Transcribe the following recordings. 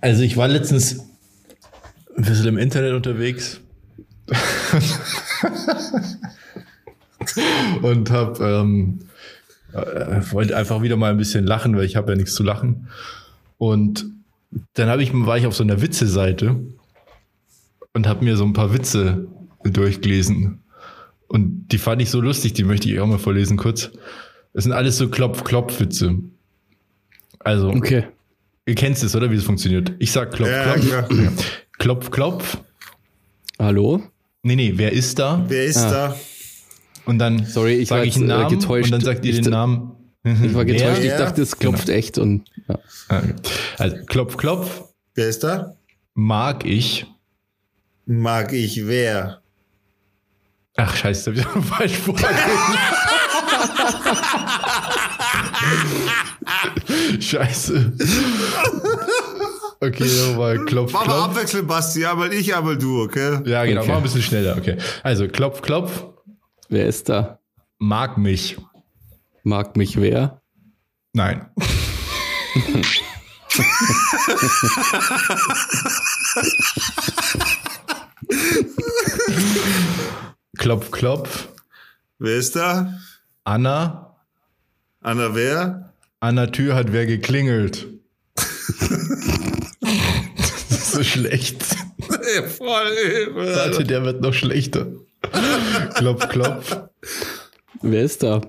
Also ich war letztens ein bisschen im Internet unterwegs und hab ähm, äh, wollte einfach wieder mal ein bisschen lachen, weil ich habe ja nichts zu lachen. Und dann hab ich, war ich auf so einer Witze-Seite und habe mir so ein paar Witze durchgelesen. Und die fand ich so lustig, die möchte ich auch mal vorlesen kurz. Das sind alles so Klopf-Klopf-Witze. Also, Okay. Ihr kennt es, oder wie es funktioniert? Ich sag Klopf, Ja, Klopf. klar. Klopf, Klopf. Hallo? Nee, nee, wer ist da? Wer ist Ah. da? Und dann Sorry, ich sage war ich einen Namen getäuscht. und dann sagt ihr Ich den da- Namen. Ich war getäuscht, Wer? ich dachte, es klopft echt und ja. Ah. Also Klopf, Klopf. Wer ist da? Mag ich. Mag ich wer? Ach, scheiße, das hab ich falsch vorgelesen. scheiße. Okay, nochmal. Klopf, Mach mal Klopf. abwechseln, Basti. Einmal ich, einmal du, okay? Ja, genau. Okay. Mach ein bisschen schneller. Okay. Also, Klopf, Klopf. Wer ist da? Mag mich. Mag mich wer? Nein. klopf, klopf. Wer ist da? Anna. Anna wer? An der Tür hat wer geklingelt. das ist so schlecht. Voll Warte, der wird noch schlechter. klopf, klopf. Wer ist da?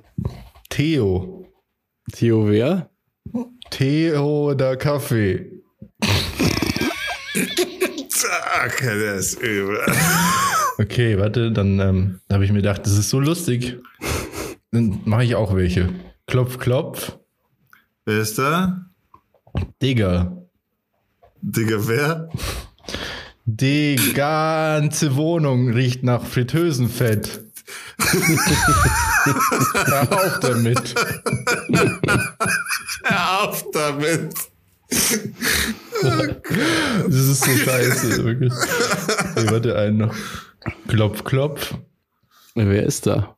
Theo. Theo wer? Theo der Kaffee. Zack, der ist übel. Okay, warte, dann ähm, habe ich mir gedacht, das ist so lustig. Dann mache ich auch welche. Klopf, klopf. Wer ist da? Digga. Digga, wer? Die ganze Wohnung riecht nach Fritteusenfett. Hör auf damit. Hör auf damit. Das ist so scheiße, wirklich. Okay, warte, einen noch. Klopf, klopf. Wer ist da?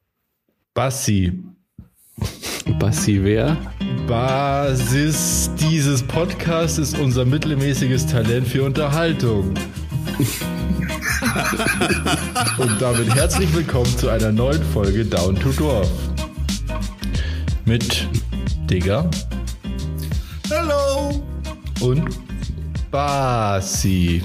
Bassi. Bassi wer? Basis dieses Podcasts ist unser mittelmäßiges Talent für Unterhaltung. Und damit herzlich willkommen zu einer neuen Folge Down to Dorf. Mit Digger Hallo. und Basi.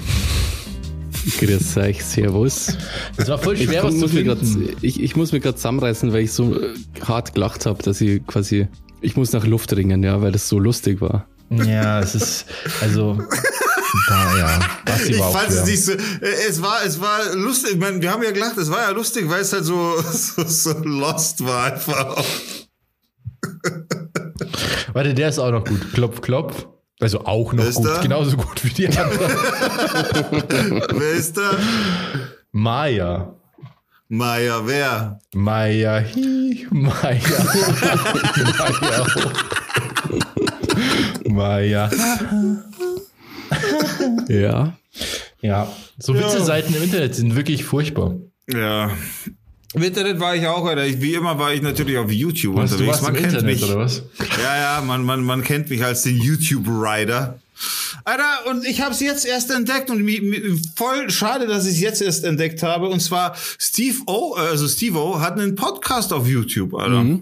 Grüß euch, Servus. Das war voll Ich, schwer, was zu muss mir grad, finden. ich, ich muss mir gerade zusammenreißen, weil ich so äh, hart gelacht habe, dass ich quasi. Ich muss nach Luft ringen, ja, weil das so lustig war. Ja, es ist, also, da, ja, Basi Ich war auch fand es nicht so. äh, Es war, es war lustig. Ich meine, wir haben ja gelacht, es war ja lustig, weil es halt so, so, so lost war einfach. Warte, der ist auch noch gut. Klopf, klopf. Also auch noch Wer ist gut. da? Genauso gut wie die anderen. Wer ist da? Maya. Maya, wer? Maya, hi, Maya. Maya. Maya. Ja. Ja, so Witze-Seiten im Internet sind wirklich furchtbar. Ja. Im Internet war ich auch, Alter. Ich, wie immer war ich natürlich auf YouTube Was, du unterwegs. warst im Internet mich. oder was? Ja, ja, man, man, man kennt mich als den YouTube-Rider. Alter, und ich habe es jetzt erst entdeckt und mi, mi, voll schade, dass ich es jetzt erst entdeckt habe. Und zwar Steve O, also Steve O hat einen Podcast auf YouTube, Alter.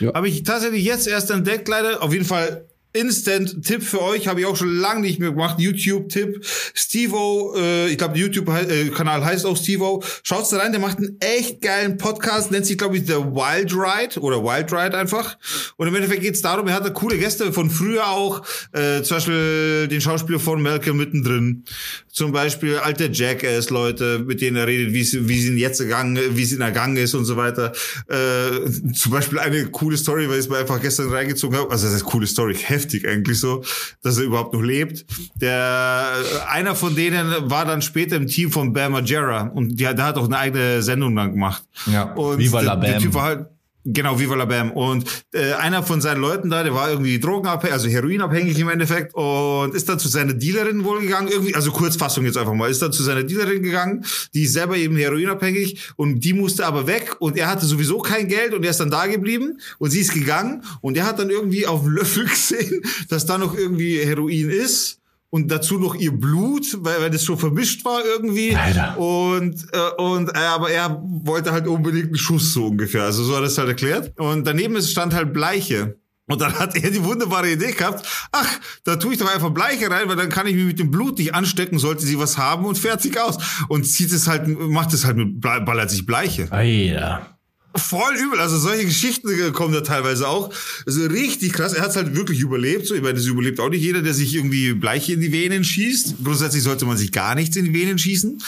Ja. Habe ich tatsächlich jetzt erst entdeckt, leider. Auf jeden Fall Instant-Tipp für euch, habe ich auch schon lange nicht mehr gemacht. YouTube-Tipp. Stevo, äh, ich glaube, der YouTube-Kanal heißt auch Stevo. Schaut's da rein, der macht einen echt geilen Podcast, nennt sich, glaube ich, The Wild Ride oder Wild Ride einfach. Und im Endeffekt geht's darum, er hatte coole Gäste von früher auch, äh, zum Beispiel den Schauspieler von Malcolm mittendrin. Zum Beispiel alte Jackass-Leute, mit denen er redet, wie es ihnen jetzt ergangen, wie es ihnen ergangen ist und so weiter. Äh, zum Beispiel eine coole Story, weil ich es mir einfach gestern reingezogen habe. Also das ist eine coole Story, heftig eigentlich so, dass er überhaupt noch lebt. Der einer von denen war dann später im Team von Bam Margera und der, der hat auch eine eigene Sendung dann gemacht. Ja, und Viva der, la der Bam. Typ war halt Genau, Viva la Bam. Und äh, einer von seinen Leuten da, der war irgendwie drogenabhängig, also heroinabhängig im Endeffekt und ist dann zu seiner Dealerin wohl gegangen, irgendwie, also Kurzfassung jetzt einfach mal, ist dann zu seiner Dealerin gegangen, die ist selber eben heroinabhängig und die musste aber weg und er hatte sowieso kein Geld und er ist dann da geblieben und sie ist gegangen und er hat dann irgendwie auf dem Löffel gesehen, dass da noch irgendwie Heroin ist und dazu noch ihr Blut, weil, weil das schon vermischt war irgendwie. Alter. Und, äh, und äh, aber er wollte halt unbedingt einen Schuss so ungefähr. Also so hat er es halt erklärt. Und daneben ist, stand halt Bleiche. Und dann hat er die wunderbare Idee gehabt, ach, da tue ich doch einfach Bleiche rein, weil dann kann ich mich mit dem Blut nicht anstecken, sollte sie was haben und fertig aus. Und zieht es halt, macht es halt mit, ballert sich Bleiche. Alter. Voll übel. Also solche Geschichten kommen da teilweise auch. Also richtig krass. Er hat es halt wirklich überlebt. So, ich meine, das überlebt auch nicht jeder, der sich irgendwie Bleiche in die Venen schießt. Grundsätzlich sollte man sich gar nichts in die Venen schießen.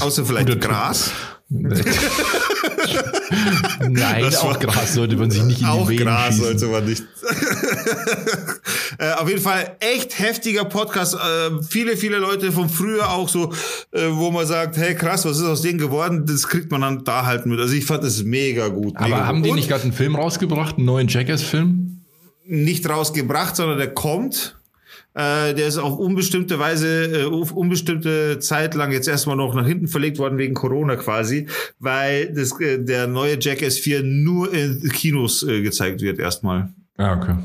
Außer vielleicht. Gras. Nein, Das auch war- Gras sollte man sich nicht in Auch die Venen Gras schießen. sollte man nicht. äh, auf jeden Fall echt heftiger Podcast. Äh, viele, viele Leute von früher auch so, äh, wo man sagt, hey krass, was ist aus denen geworden? Das kriegt man dann da halt mit. Also ich fand das mega gut. Mega Aber haben gut. die nicht gerade einen Film rausgebracht, einen neuen Jackass-Film? nicht rausgebracht, sondern der kommt. Äh, der ist auf unbestimmte Weise, äh, auf unbestimmte Zeit lang jetzt erstmal noch nach hinten verlegt worden wegen Corona quasi, weil das, äh, der neue Jackass 4 nur in Kinos äh, gezeigt wird erstmal. Ja, okay.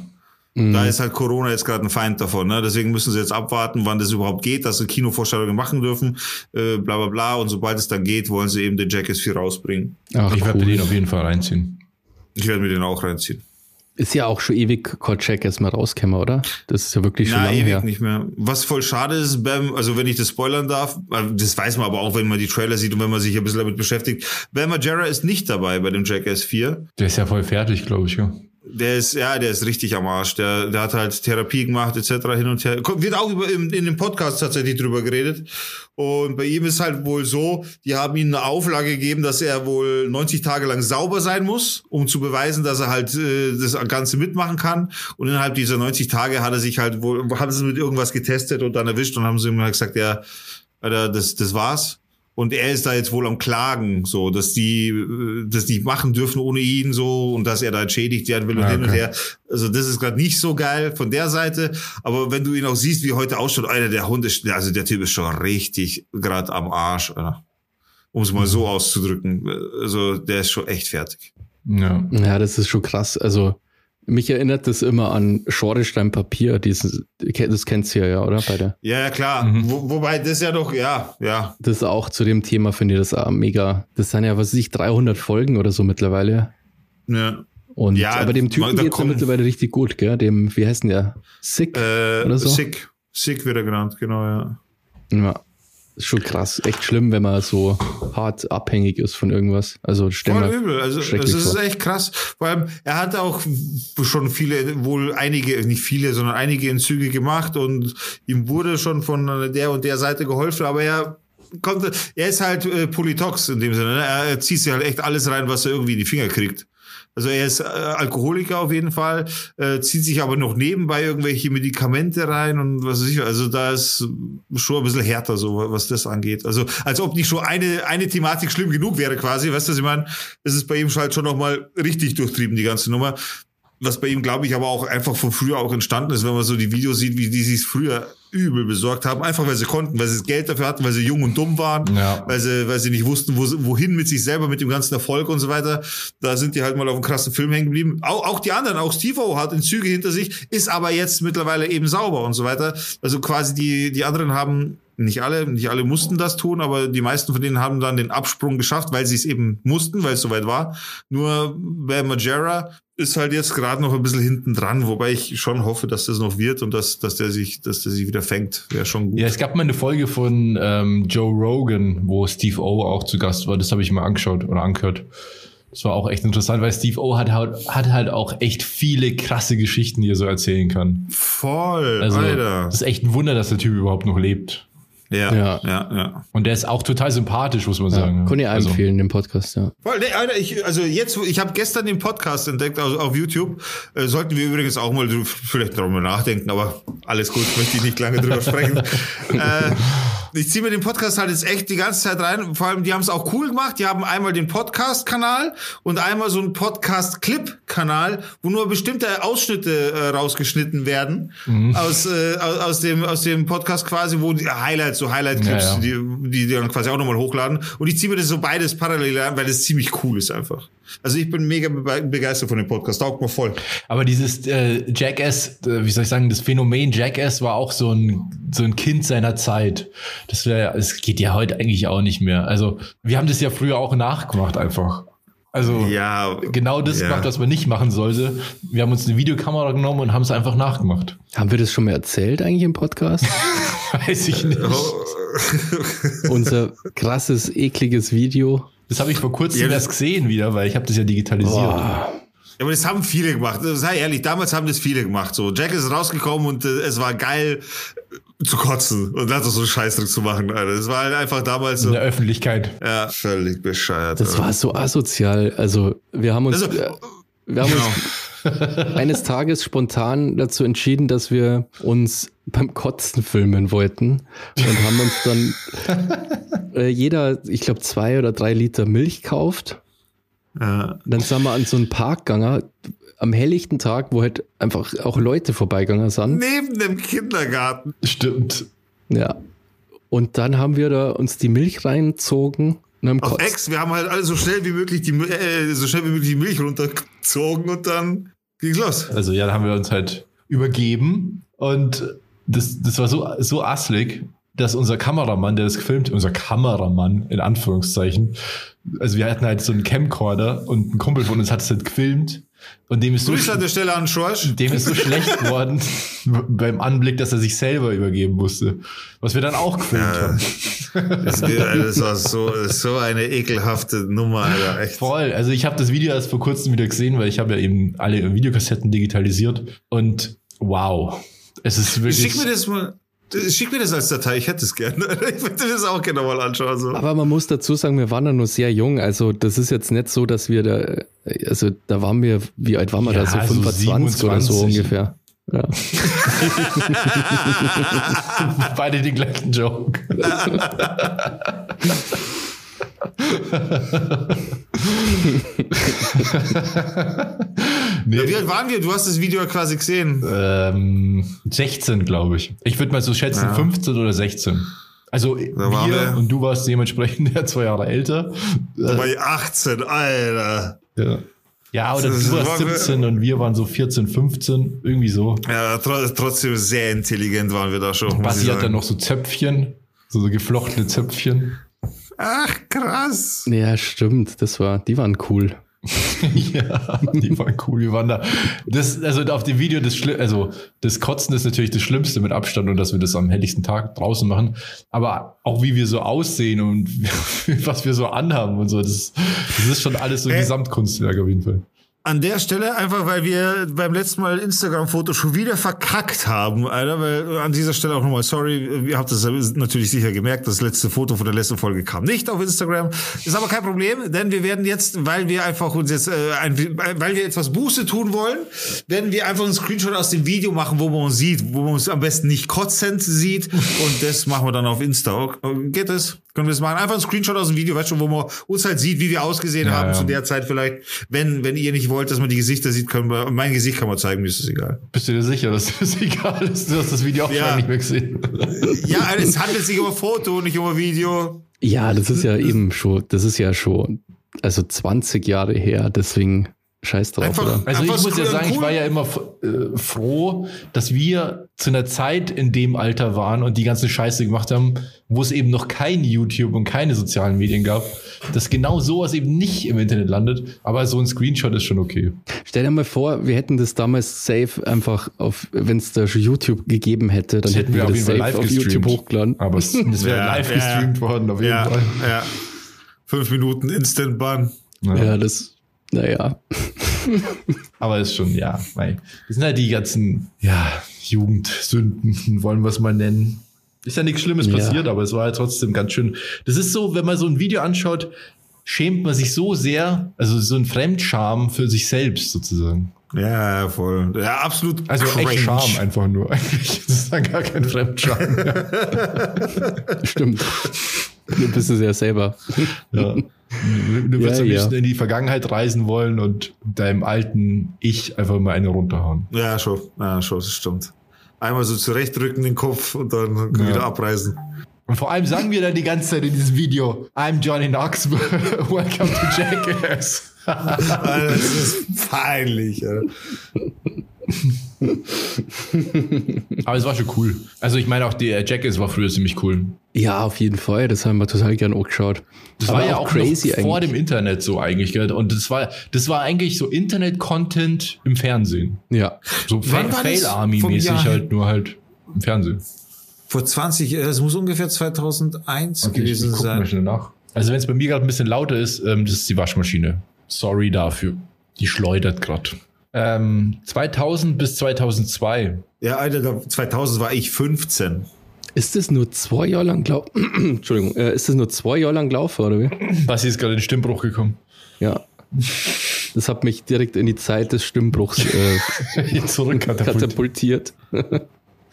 Da ist halt Corona jetzt gerade ein Feind davon. Ne? Deswegen müssen sie jetzt abwarten, wann das überhaupt geht, dass sie Kinovorstellungen machen dürfen, äh, bla bla bla. Und sobald es dann geht, wollen sie eben den Jackass 4 rausbringen. Ach, Ich werde cool. mir den auf jeden Fall reinziehen. Ich werde mir den auch reinziehen. Ist ja auch schon ewig kein Check erstmal rauskämmer, oder? Das ist ja wirklich schon Na, lange ewig her. nicht mehr. Was voll schade ist, Bam, also wenn ich das spoilern darf, das weiß man aber auch, wenn man die Trailer sieht und wenn man sich ein bisschen damit beschäftigt. Bam Margera ist nicht dabei bei dem Jackass 4. Der ist ja voll fertig, glaube ich. Ja. Der ist, ja, der ist richtig am Arsch. Der, der hat halt Therapie gemacht, etc. hin und her. Wird auch über, in, in dem Podcast tatsächlich drüber geredet. Und bei ihm ist halt wohl so, die haben ihm eine Auflage gegeben, dass er wohl 90 Tage lang sauber sein muss, um zu beweisen, dass er halt äh, das Ganze mitmachen kann. Und innerhalb dieser 90 Tage hat er sich halt wohl, haben sie mit irgendwas getestet und dann erwischt und haben sie ihm halt gesagt, ja, Alter, das, das war's. Und er ist da jetzt wohl am Klagen, so, dass die äh, das nicht machen dürfen ohne ihn, so, und dass er da entschädigt werden will und Ja, hin und okay. her. Also, das ist gerade nicht so geil von der Seite. Aber wenn du ihn auch siehst, wie heute ausschaut, Alter, der Hund ist, also der Typ ist schon richtig gerade am Arsch, um es mal Mhm. so auszudrücken. Also, der ist schon echt fertig. Ja. Ja, das ist schon krass. Also, mich erinnert das immer an Schornstein Papier. Dieses, das kennst du ja, ja, oder? Bei der. Ja, ja, klar. Mhm. Wo, wobei, das ja doch, ja, ja. Das ist auch zu dem Thema, finde ich das auch mega. Das sind ja, was weiß ich, 300 Folgen oder so mittlerweile. ja. Und, Ja, aber dem Typen da geht's ja mittlerweile richtig gut, gell? Dem, wie heißt denn der? Sick? Äh, Oder so? Sick. Sick wird er genannt, genau, ja. Ja. Ist schon krass. Echt schlimm, wenn man so hart abhängig ist von irgendwas. Also, Voll übel. Also, schrecklich es ist vor. echt krass. Vor allem, er hat auch schon viele, wohl einige, nicht viele, sondern einige Entzüge gemacht und ihm wurde schon von der und der Seite geholfen, aber er konnte, er ist halt äh, Polytox in dem Sinne. Ne? Er, er zieht sich halt echt alles rein, was er irgendwie in die Finger kriegt. Also er ist äh, Alkoholiker auf jeden Fall, äh, zieht sich aber noch nebenbei irgendwelche Medikamente rein und was weiß ich. Also da ist schon ein bisschen härter, so was das angeht. Also als ob nicht schon eine, eine Thematik schlimm genug wäre quasi. Weißt du, was ich meine? Es ist bei ihm halt schon nochmal richtig durchtrieben, die ganze Nummer. Was bei ihm, glaube ich, aber auch einfach von früher auch entstanden ist, wenn man so die Videos sieht, wie die sich früher übel besorgt haben, einfach weil sie konnten, weil sie das Geld dafür hatten, weil sie jung und dumm waren, Ja. weil sie, weil sie nicht wussten, wo, wohin mit sich selber, mit dem ganzen Erfolg und so weiter. Da sind die halt mal auf einen krassen Film hängen geblieben. Auch, auch die anderen, auch Steve-O hat in Züge hinter sich, ist aber jetzt mittlerweile eben sauber und so weiter. Also quasi die, die anderen haben nicht alle, nicht alle mussten das tun, aber die meisten von denen haben dann den Absprung geschafft, weil sie es eben mussten, weil es soweit war. Nur Bam Majera ist halt jetzt gerade noch ein bisschen hinten dran, wobei ich schon hoffe, dass das noch wird und dass, dass der sich, dass der sich wieder fängt. Wäre schon gut. Ja, es gab mal eine Folge von ähm, Joe Rogan, wo Steve O auch zu Gast war. Das habe ich mal angeschaut oder angehört. Das war auch echt interessant, weil Steve O hat halt, hat halt auch echt viele krasse Geschichten, die er so erzählen kann. Voll, Also, Alter. das ist echt ein Wunder, dass der Typ überhaupt noch lebt. Ja, Ja. ja, ja. Und der ist auch total sympathisch, muss man Ja, sagen. kann ich Also, empfehlen, den Podcast, ja. Voll, nee, Alter, ich, also jetzt, ich habe gestern den Podcast entdeckt also auf YouTube. Äh, sollten wir übrigens auch mal vielleicht darüber nachdenken, aber alles gut, möchte ich nicht lange drüber sprechen. äh, ich ziehe mir den Podcast halt jetzt echt die ganze Zeit rein. Vor allem, die haben es auch cool gemacht. Die haben einmal den Podcast-Kanal und einmal so einen Podcast-Clip-Kanal, wo nur bestimmte Ausschnitte äh, rausgeschnitten werden Mhm. aus, äh, aus, aus, dem, aus dem Podcast quasi, wo die Highlights, so Highlight-Clips, Ja, ja. die, die die dann quasi auch nochmal hochladen. Und ich ziehe mir das so beides parallel an, weil das ziemlich cool ist einfach. Also ich bin mega be begeistert von dem Podcast. Taugt mir voll. Aber dieses äh, Jackass, äh, wie soll ich sagen, das Phänomen Jackass war auch so ein, so ein Kind seiner Zeit. Das wär, es geht ja heute eigentlich auch nicht mehr. Also, wir haben das ja früher auch nachgemacht einfach. Also, Ja, genau das ja. gemacht, was man nicht machen sollte. Wir haben uns eine Videokamera genommen und haben es einfach nachgemacht. Haben wir das schon mal erzählt eigentlich im Podcast? Weiß ich nicht. Unser krasses, ekliges Video. Das habe ich vor kurzem Ja, das- erst gesehen wieder, weil ich habe das ja digitalisiert. Boah. Ja, aber das haben viele gemacht. Sei ehrlich, damals haben das viele gemacht. So, Jack ist rausgekommen und äh, es war geil zu kotzen und dann so einen Scheißdruck zu machen. Alter. Das war halt einfach damals In so. der Öffentlichkeit. Ja, völlig bescheuert. Das Alter. war so asozial. Also, wir haben uns, Also, äh, wir haben genau. uns eines Tages spontan dazu entschieden, dass wir uns beim Kotzen filmen wollten und haben uns dann äh, jeder, ich glaube, zwei oder drei Liter Milch kauft. Ja. Dann sind wir an so einen Parkganger am helllichten Tag, wo halt einfach auch Leute vorbeigegangen sind. Neben dem Kindergarten. Stimmt. Ja. Und dann haben wir da uns die Milch reinzogen und haben Auf. Ex, wir haben halt alle so schnell wie möglich die, äh, so schnell wie möglich die Milch runtergezogen und dann ging's los. Also ja, da haben wir uns halt übergeben und das, das war so, so asslig, dass unser Kameramann, der das gefilmt, unser Kameramann in Anführungszeichen, also wir hatten halt so einen Camcorder und ein Kumpel von uns hat es halt gefilmt und dem ist so, Grüße an der Stelle an Schorsch. dem ist so schlecht geworden beim Anblick, dass er sich selber übergeben musste, was wir dann auch gefilmt haben. Das, das war so, so eine ekelhafte Nummer, Alter. Echt. Voll. Also ich habe das Video erst vor kurzem wieder gesehen, weil ich habe ja eben alle Videokassetten digitalisiert und wow, es ist wirklich. Schick mir das mal. Schick mir das als Datei, ich hätte es gerne. Ich würde das auch gerne mal anschauen. So. Aber man muss dazu sagen, wir waren da nur sehr jung. Also das ist jetzt nicht so, dass wir da, also da waren wir, wie alt waren wir Ja, da? So so 25 oder so 27. ungefähr. Ja. beide den gleichen Joke. nee, Wie alt waren wir? Du hast das Video quasi gesehen. ähm, 16, glaube ich. Ich würde mal so schätzen, Ja. 15 oder 16. Also wir wir- und du warst dementsprechend ja zwei Jahre älter. Da war ich 18, Alter. Ja, ja oder Das du warst war- 17 und wir waren so 14, 15, irgendwie so. Ja, tr trotzdem sehr intelligent waren wir da schon. Basti hat dann noch so Zöpfchen, so, so geflochtene Zöpfchen. Ach, krass. ja, stimmt. Das war, die waren cool. ja, die waren cool. Wir waren da. Das, also auf dem Video, das Schli also das Kotzen ist natürlich das Schlimmste mit Abstand und dass wir das am helligsten Tag draußen machen. Aber auch wie wir so aussehen und was wir so anhaben und so, das, das ist schon alles so ein Äh, Gesamtkunstwerk auf jeden Fall. An der Stelle einfach, weil wir beim letzten Mal Instagram-Foto schon wieder verkackt haben, Alter, weil an dieser Stelle auch nochmal sorry, ihr habt das natürlich sicher gemerkt, das letzte Foto von der letzten Folge kam nicht auf Instagram. Ist aber kein Problem, denn wir werden jetzt, weil wir einfach uns jetzt, äh, ein, weil wir etwas Buße tun wollen, werden wir einfach einen Screenshot aus dem Video machen, wo man uns sieht, wo man uns am besten nicht kotzend sieht und das machen wir dann auf Insta. Okay, Geht das? Können wir das machen? Einfach ein Screenshot aus dem Video, weißt du, wo man uns halt sieht, wie wir ausgesehen Ja, haben ja. zu der Zeit vielleicht. Wenn, wenn ihr nicht wollt, dass man die Gesichter sieht, können wir, mein Gesicht kann man zeigen, mir ist es egal. Bist du dir sicher, dass das egal ist? Du hast das Video auch Ja. schon nicht mehr gesehen. Ja, es handelt sich um ein Foto, nicht um ein Video. Ja, das ist ja eben schon, das ist ja schon, also 20 Jahre her, deswegen scheiß drauf, Einfach- oder? Also ich muss ja cool- sagen, ich cool. war ja immer äh, froh, dass wir zu einer Zeit in dem Alter waren und die ganze Scheiße gemacht haben, wo es eben noch kein YouTube und keine sozialen Medien gab, dass genau sowas eben nicht im Internet landet. Aber so ein Screenshot ist schon okay. Stell dir mal vor, wir hätten das damals safe einfach auf, wenn es da schon YouTube gegeben hätte, dann Das hätten wir das safe auf YouTube hochgeladen. Aber es, das wäre Ja, live ja. gestreamt worden, auf jeden Ja, Fall. ja. Fünf Minuten Instant Ban. Ja. Ja, das, naja. Aber ist schon, ja, mei. das sind halt die ganzen, ja, Jugendsünden, wollen wir es mal nennen. Ist ja nichts Schlimmes Ja. passiert, aber es war halt trotzdem ganz schön. Das ist so, wenn man so ein Video anschaut, schämt man sich so sehr, also so ein Fremdscham für sich selbst sozusagen. Ja, voll. Ja, absolut. Also cringe. echt Scham einfach nur. Eigentlich ist es dann gar kein Fremdscham. Stimmt. Du bist es ja selber. Ja. Du, du wirst Ja, ein ja. bisschen in die Vergangenheit reisen wollen und deinem alten Ich einfach mal eine runterhauen. Ja, schon. Ja, schon, das stimmt. Einmal so zurechtrücken den Kopf und dann Ja. wieder abreißen. Und vor allem sagen wir dann die ganze Zeit in diesem Video, I'm Johnny Knoxville, welcome to Jackass. Das ist peinlich. Ja. Aber es war schon cool. Also ich meine auch, der Jackass war früher ziemlich cool. Ja, auf jeden Fall. Das haben wir total gern angeschaut. Das Aber war ja auch crazy noch vor eigentlich. dem Internet so eigentlich. Gell? Und das war, das war eigentlich so Internet-Content im Fernsehen. Ja. So Fail-Army-mäßig halt, nur halt im Fernsehen. Vor 20, Jahren, das muss ungefähr 2001 gewesen ich guck sein. mal schnell nach. Also wenn es bei mir gerade ein bisschen lauter ist, ähm, das ist die Waschmaschine. Sorry dafür. Die schleudert gerade. Ähm, 2000 bis 2002. Ja, Alter, da- 2000 war ich 15. Ist das nur zwei Jahre lang glaub Entschuldigung, äh, ist das nur zwei Jahre lang gelaufen, oder wie? Basti ist gerade in den Stimmbruch gekommen. Ja. Das hat mich direkt in die Zeit des Stimmbruchs äh, Zurückkatapultiert. katapultiert.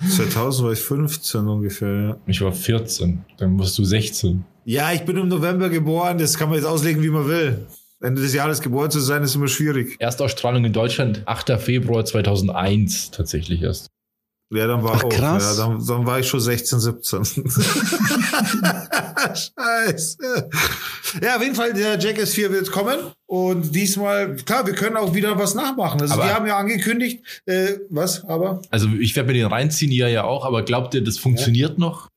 2000 war ich 15 ungefähr, ja. Ich war 14. Dann warst du 16. Ja, ich bin im November geboren, das kann man jetzt auslegen, wie man will. Ende des Jahres geboren zu sein, ist immer schwierig. Erstausstrahlung in Deutschland 8. Februar 2001 tatsächlich erst. Ja, dann war Ach, auch, krass. ja, dann, dann war ich schon 16, 17. Scheiße. Ja, auf jeden Fall, der Jackass 4 wird kommen. Und diesmal, klar, wir können auch wieder was nachmachen. Also, Aber- wir haben ja angekündigt, äh, was, aber? Also ich werde mir den reinziehen, ihr ja auch, aber glaubt ihr, das funktioniert noch?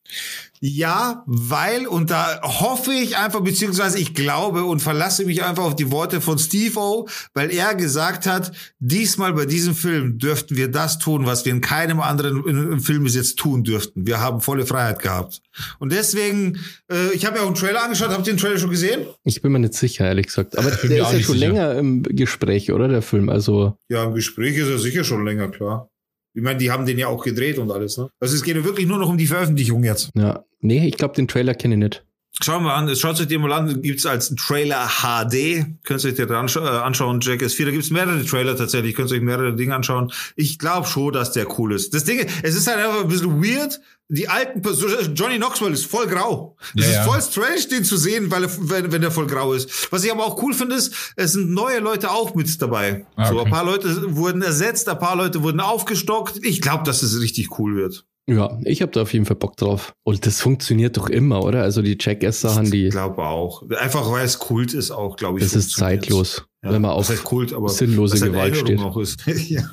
Ja, weil, und da hoffe ich einfach, beziehungsweise ich glaube und verlasse mich einfach auf die Worte von Steve O, weil er gesagt hat, diesmal bei diesem Film dürften wir das tun, was wir in keinem anderen Film bis jetzt tun dürften. Wir haben volle Freiheit gehabt. Und deswegen, äh, ich habe mir auch einen Trailer angeschaut, habt ihr den Trailer schon gesehen? Ich bin mir nicht sicher, ehrlich gesagt. Aber der ist ja schon sicher. länger im Gespräch, oder? Der Film. Also, Ja, im Gespräch ist er sicher schon länger, klar. Ich meine, die haben den ja auch gedreht und alles, ne? Also es geht ja wirklich nur noch um die Veröffentlichung jetzt. ja. Nee, ich glaube, den Trailer kenne ich nicht. Schauen wir an, schaut euch den mal an, gibt's als Trailer HD, könnt ihr euch den anscha äh, anschauen, Jackass 4, da gibt's mehrere Trailer tatsächlich, könnt ihr euch mehrere Dinge anschauen. Ich glaube schon, dass der cool ist. Das Ding, es ist halt einfach ein bisschen weird, die alten, Personen- Johnny Knoxville ist voll grau. Es Ja, ist ja. voll strange, den zu sehen, weil er, wenn, wenn er voll grau ist. Was ich aber auch cool finde, ist, es sind neue Leute auch mit dabei. Ah, So, okay. ein paar Leute wurden ersetzt, ein paar Leute wurden aufgestockt. Ich glaube, dass es richtig cool wird. Ja, ich habe da auf jeden Fall Bock drauf. Und das funktioniert doch immer, oder? Also die Jackass-Sachen, die, Ich glaube auch. Einfach weil es Kult ist auch, glaube ich. das ist zeitlos. Ja, wenn man das auf heißt Kult, aber sinnlose Gewalt Erinnerung steht. Noch ist. ja.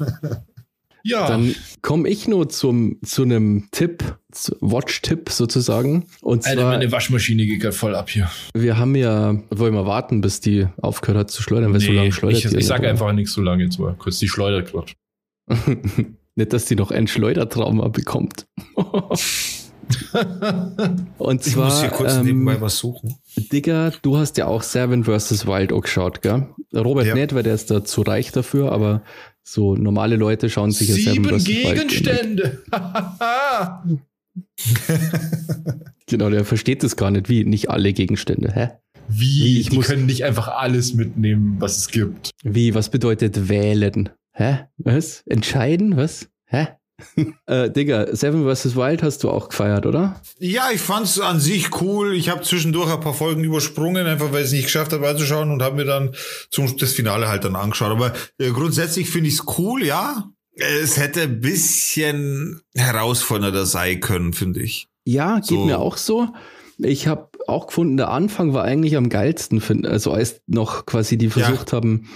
Ja. Dann komme ich nur zum, zu einem Tipp, Watch-Tipp sozusagen. Und Alter, zwar, meine Waschmaschine geht gerade voll ab hier. wir haben ja, wollen wir warten, bis die aufgehört hat zu schleudern, weil so lange schleudert ich, ich ja sag nicht, einfach nichts so lange jetzt mal. Kurz die schleudert gerade. oder? Nicht, dass die noch ein Schleudertrauma bekommt. Und Ich zwar, muss hier kurz ähm, nebenbei was suchen. Digga, du hast ja auch Seven vs. Wild auch geschaut, gell? Robert Ja. nicht, weil der ist da zu reich dafür, aber so normale Leute schauen sich Seven Sieben an. Gegenstände. Genau, der versteht das gar nicht, wie nicht alle Gegenstände. Hä? Wie? Ich die muss- können nicht einfach alles mitnehmen, was es gibt. Wie, was bedeutet wählen? Hä? Was? Entscheiden? Was? Hä? äh, Digga, Seven vs. Wild hast du auch gefeiert, oder? Ja, ich fand's an sich cool. Ich habe zwischendurch ein paar Folgen übersprungen, einfach weil ich es nicht geschafft habe anzuschauen und habe mir dann zum das Finale halt dann angeschaut. Aber äh, grundsätzlich finde ich's cool, ja. Es hätte ein bisschen herausfordernder sein können, finde ich. Ja, geht So. mir auch so. Ich habe auch gefunden, der Anfang war eigentlich am geilsten, find, also als noch quasi die versucht haben,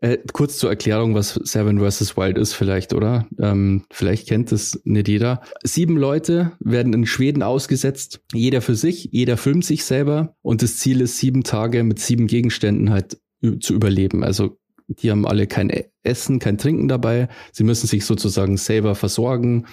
äh, kurz zur Erklärung, was Seven vs. Wild ist vielleicht, oder? Ähm, vielleicht kennt es nicht jeder. Sieben Leute werden in Schweden ausgesetzt, jeder für sich, jeder filmt sich selber und das Ziel ist, sieben Tage mit sieben Gegenständen halt zu überleben. Also die haben alle kein E- Essen, kein Trinken dabei. Sie müssen sich sozusagen selber versorgen,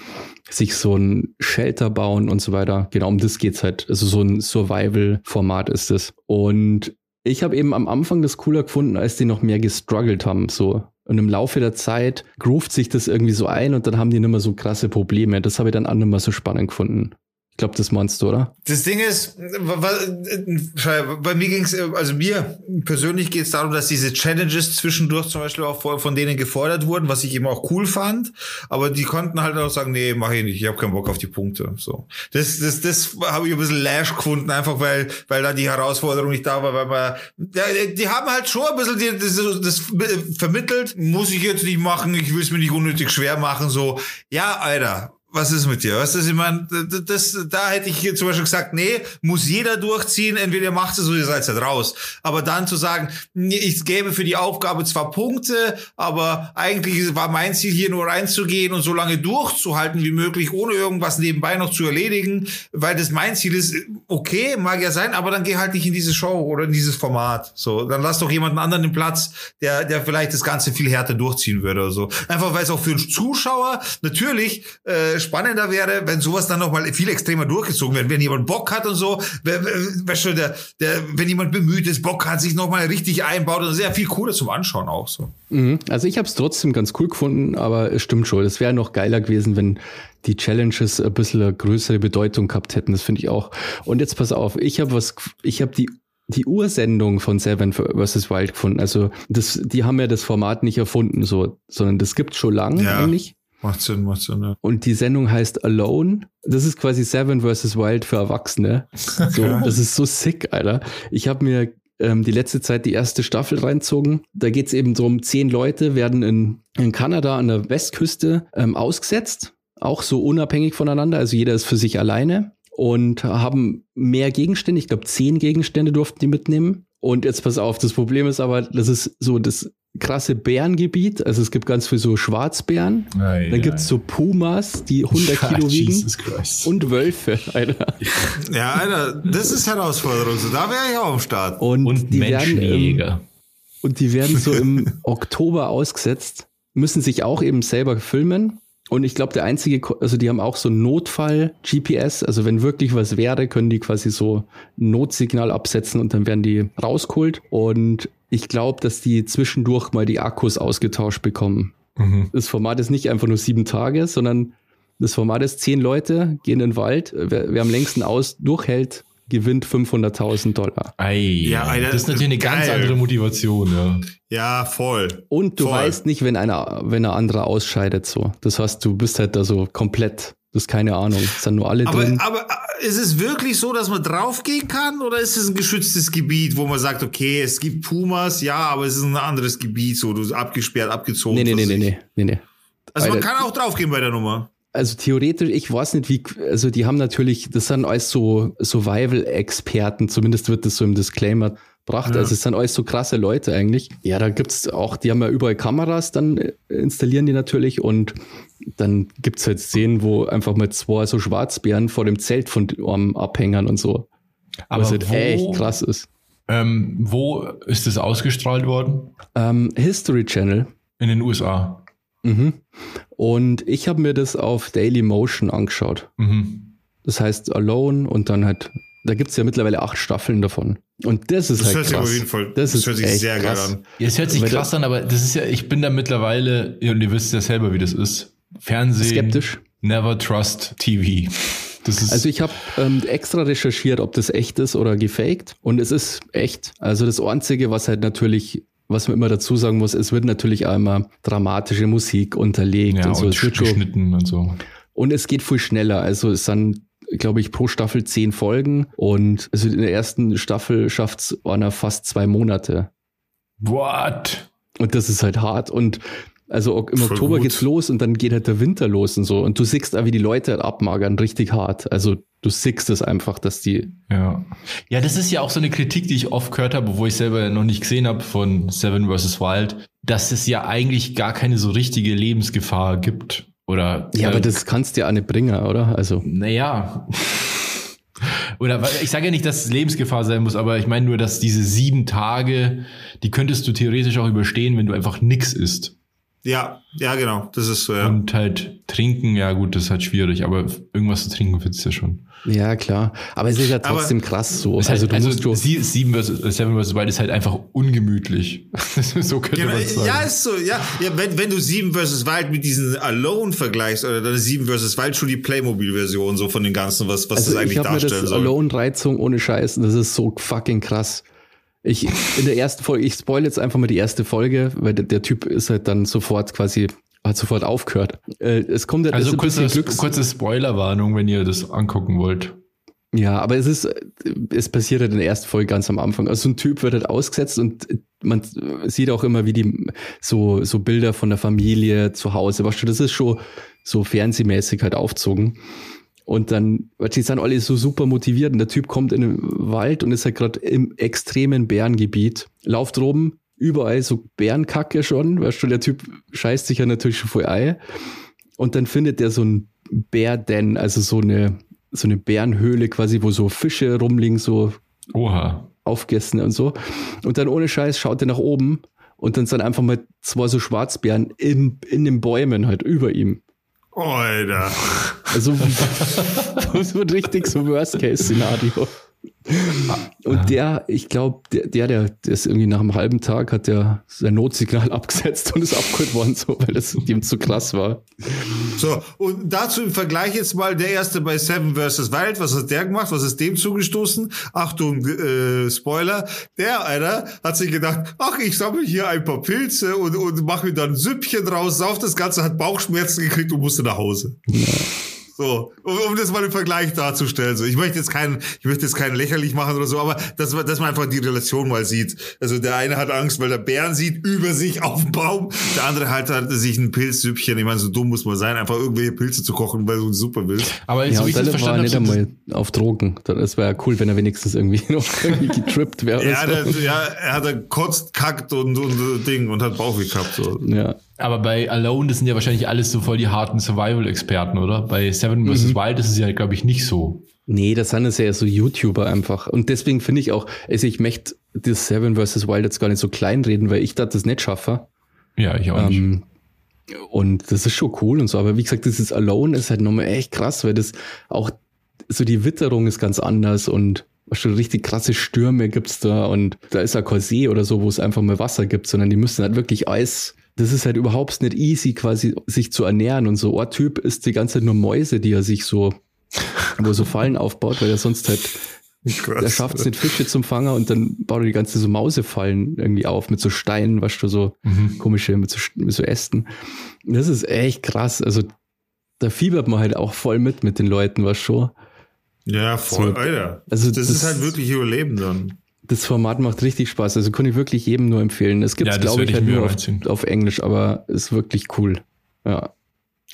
sich so ein Shelter bauen und so weiter. Genau, um das geht's halt. Also so ein Survival-Format ist es. Und ich habe eben am Anfang das cooler gefunden, als die noch mehr gestruggelt haben. So. Und im Laufe der Zeit groovt sich das irgendwie so ein und dann haben die nicht mehr so krasse Probleme. Das habe ich dann auch nicht mehr so spannend gefunden. Ich glaube, das meinst du, oder? Das Ding ist, bei mir ging es, also mir persönlich geht es darum, dass diese Challenges zwischendurch zum Beispiel auch von denen gefordert wurden, was ich eben auch cool fand. Aber die konnten halt auch sagen, nee, mach ich nicht, ich habe keinen Bock auf die Punkte. So, das, das, das habe ich ein bisschen lash gefunden, einfach weil, weil da die Herausforderung nicht da war, weil man, ja, die haben halt schon ein bisschen die, das, das vermittelt, muss ich jetzt nicht machen, ich will es mir nicht unnötig schwer machen, so, ja, Alter, was ist mit dir? Weißt du, ich meine, das, da hätte ich hier zum Beispiel gesagt, nee, muss jeder durchziehen, entweder macht es oder ihr seid halt raus. Aber dann zu sagen, ich gebe für die Aufgabe zwar Punkte, aber eigentlich war mein Ziel hier nur reinzugehen und so lange durchzuhalten wie möglich, ohne irgendwas nebenbei noch zu erledigen, weil das mein Ziel ist, okay, mag ja sein, aber dann geh halt nicht in diese Show oder in dieses Format. So, dann lass doch jemanden anderen den Platz, der, der vielleicht das Ganze viel härter durchziehen würde oder so. Einfach weil es auch für einen Zuschauer natürlich äh, spannender wäre, wenn sowas dann nochmal viel extremer durchgezogen wird. Wenn jemand Bock hat und so, weißt du, der, der, wenn jemand bemüht ist, Bock hat, sich nochmal richtig einbaut, dann ist ja viel cooler zum Anschauen auch so. Mhm. Also ich habe es trotzdem ganz cool gefunden, aber es stimmt schon. Es wäre noch geiler gewesen, wenn die Challenges ein bisschen eine größere Bedeutung gehabt hätten. Das finde ich auch. Und jetzt pass auf, ich habe was, ich habe die die Ursendung von Seven vs. Wild gefunden. Also das, die haben ja das Format nicht erfunden, so, sondern das gibt schon lange ja. eigentlich. Macht Sinn, macht Sinn, ja. Und die Sendung heißt Alone. Das ist quasi Seven vs. Wild für Erwachsene. So, das ist so sick, Alter. Ich habe mir ähm, die letzte Zeit die erste Staffel reinzogen. Da geht's eben drum, zehn Leute werden in, in Kanada an der Westküste ähm, ausgesetzt. Auch so unabhängig voneinander. Also jeder ist für sich alleine und haben mehr Gegenstände. Ich glaube, zehn Gegenstände durften die mitnehmen. Und jetzt pass auf, das Problem ist aber, das ist so das krasse Bärengebiet. Also es gibt ganz viel so Schwarzbären. Ei, Dann gibt es so Pumas, die 100 Kilo wiegen. Und Wölfe, Alter. Ja, Alter, das ist Herausforderung. So, da wäre ich auch am Start. Und, und die werden im, Und die werden so im Oktober ausgesetzt, müssen sich auch eben selber filmen. Und ich glaube, der einzige, also die haben auch so Notfall-GPS. Also wenn wirklich was wäre, können die quasi so ein Notsignal absetzen und dann werden die rausgeholt. Und ich glaube, dass die zwischendurch mal die Akkus ausgetauscht bekommen. Mhm. Das Format ist nicht einfach nur sieben Tage, sondern das Format ist zehn Leute gehen in den Wald. Wer, wer am längsten aus durchhält, gewinnt 500.000 Dollar. Ei, ja, Alter, das ist natürlich eine geil. ganz andere Motivation, ja. Ja, voll. Und du voll. weißt nicht, wenn einer, wenn ein anderer ausscheidet, so. Das heißt, du bist halt da so komplett das ist keine Ahnung. Es sind nur alle aber, drin. Aber äh, ist es wirklich so, dass man draufgehen kann oder ist es ein geschütztes Gebiet, wo man sagt, okay, es gibt Pumas, ja, aber es ist ein anderes Gebiet, so du abgesperrt, abgezogen. Nee, nee, nee, nee, nee, nee, nee. Also man kann auch draufgehen bei der Nummer. Also theoretisch, ich weiß nicht, wie, also die haben natürlich, das sind alles so Survival-Experten, zumindest wird das so im Disclaimer gebracht. Ja. Also es sind alles so krasse Leute eigentlich. Ja, da gibt's auch, die haben ja überall Kameras, dann äh, installieren die natürlich und dann gibt's halt Szenen, wo einfach mit zwei so Schwarzbären vor dem Zelt von um, Abhängern und so. Aber was halt wo, echt krass ist. Ähm, wo ist das ausgestrahlt worden? Ähm, History Channel. In den USA. Mhm. Und ich habe mir das auf Daily Motion angeschaut. Mhm. Das heißt Alone und dann halt, da gibt es ja mittlerweile acht Staffeln davon. Und das ist das halt hört krass. Sich auf jeden Fall, das, das hört sich sehr krass. geil an. Ja, es hört sich krass an, aber das ist ja, ich bin da mittlerweile, und ihr wisst ja selber, wie das ist. Fernsehen. Skeptisch. Never trust TV. also ich habe ähm, extra recherchiert, ob das echt ist oder gefaked. Und es ist echt. Also das Einzige, was halt natürlich was man immer dazu sagen muss, es wird natürlich immer dramatische Musik unterlegt ja, und so. Und es geschnitten und so. Und es geht viel schneller. Also es sind, glaube ich, pro Staffel zehn Folgen und also in der ersten Staffel schafft es einer fast zwei Monate. What? Und das ist halt hart. Und also im Voll Oktober gut. geht's los und dann geht halt der Winter los und so. Und du siehst auch, wie die Leute halt abmagern, richtig hart. Also du siehst es einfach, dass die. Ja. Ja, das ist ja auch so eine Kritik, die ich oft gehört habe, wo ich selber noch nicht gesehen habe von Seven vs. Wild, dass es ja eigentlich gar keine so richtige Lebensgefahr gibt. Oder. Ja, äh, aber das kannst du ja auch nicht bringen, oder? Also. Naja. Oder ich sage ja nicht, dass es Lebensgefahr sein muss, aber ich meine nur, dass diese sieben Tage, die könntest du theoretisch auch überstehen, wenn du einfach nix isst. Ja, ja, genau. Das ist so, ja. Und halt trinken, ja gut, das ist halt schwierig, aber irgendwas zu trinken findest du ja schon. Ja, klar. Aber es ist ja Aber- trotzdem krass so. Ist Also halt, du also musst. Sie- Sieben versus, äh, Seven vs. Wild ist halt einfach ungemütlich. so könnte Ja, man sagen. ja, ist so, ja. ja wenn, wenn du 7 vs. Wild mit diesen Alone vergleichst, oder dann ist 7 vs. Wild schon die Playmobil-Version so von den ganzen, was, was Also das eigentlich ich habe mir darstellen das soll. Alone-Reizung ohne Scheiß, das ist so fucking krass. Ich, in der ersten Folge, ich spoil jetzt einfach mal die erste Folge, weil der, der Typ ist halt dann sofort quasi, hat sofort aufgehört. Äh, es kommt halt Also ein kurze, Glücks... kurze Spoilerwarnung, wenn ihr das angucken wollt. Ja, aber es ist, es passiert halt in der ersten Folge ganz am Anfang. Also so ein Typ wird halt ausgesetzt und man sieht auch immer, wie die so, so Bilder von der Familie zu Hause, weißt du, das ist schon so fernsehmäßig halt aufzogen. Und dann, weißt du, die sind alle so super motiviert und der Typ kommt in den Wald und ist halt gerade im extremen Bärengebiet, lauft rum, überall so Bärenkacke schon, weißt du, der Typ scheißt sich ja natürlich schon voll Ei. Und dann findet der so ein Bärden, also so eine, so eine Bärenhöhle quasi, wo so Fische rumliegen, so Oha. aufgegessen und so. Und dann ohne Scheiß schaut er nach oben und dann sind einfach mal zwei so Schwarzbären im, in den Bäumen halt über ihm. Alter. Also so richtig so Worst-Case-Szenario. Und der, ich glaube, der, der, der der ist irgendwie nach einem halben Tag hat der sein Notsignal abgesetzt und ist abgeholt worden, so, weil das ihm zu krass war. So, und dazu im Vergleich jetzt mal der erste bei Seven vs. Wild. Was hat der gemacht? Was ist dem zugestoßen? Achtung, äh, Spoiler. Der, Alter, hat sich gedacht, ach, ich sammle hier ein paar Pilze und, und mache mir dann ein Süppchen raus, sauf das Ganze, hat Bauchschmerzen gekriegt und musste nach Hause. So, um, um das mal im Vergleich darzustellen. So, ich möchte jetzt keinen, ich möchte jetzt keinen lächerlich machen oder so, aber dass, man- dass man einfach die Relation mal sieht. Also der eine hat Angst, weil der Bären sieht über sich auf dem Baum, der andere halt hat sich ein Pilzsüppchen. Ich meine, so dumm muss man sein, einfach irgendwelche Pilze zu kochen, weil du eine Suppe willst. Aber Ja, so wie und ich das war er verstanden nicht habe, einmal auf Drogen. Das wäre ja cool, wenn er wenigstens irgendwie noch irgendwie getrippt wäre. Ja, der, so. ja, er hat dann kotzt, kackt und, und äh, Ding und hat Bauch gehabt. So. ja. Aber bei Alone, das sind ja wahrscheinlich alles so voll die harten Survival-Experten, oder? Bei Seven Mhm. vs. Wild ist es ja, glaube ich, nicht so. Nee, das sind es ja so YouTuber einfach. Und deswegen finde ich auch, also ich möchte das Seven vs. Wild jetzt gar nicht so kleinreden, weil ich das das nicht schaffe. Ja, ich auch nicht. Ähm, und das ist schon cool und so. Aber wie gesagt, dieses Alone ist halt nochmal echt krass, weil das auch so die Witterung ist ganz anders und schon richtig krasse Stürme gibt's da und da ist ja kein See oder so, wo es einfach mal Wasser gibt, sondern die müssen halt wirklich Eis. Das ist halt überhaupt nicht easy, quasi sich zu ernähren. Und so ein Typ ist die ganze Zeit nur Mäuse, die er sich so, wo er so Fallen aufbaut, weil er sonst halt er schafft es nicht, Fische zum Fangen und dann baut er die ganze so Mausefallen irgendwie auf mit so Steinen, was du so komische, mit so, mit so Ästen. Das ist echt krass. Also da fiebert man halt auch voll mit mit den Leuten, was schon. Ja, voll, So. Alter. Also das, das- ist halt wirklich Überleben dann. Das Format macht richtig Spaß. Also kann ich wirklich jedem nur empfehlen. Es gibt Ja, glaube ich, halt nur auf, auf Englisch, aber ist wirklich cool. Ja.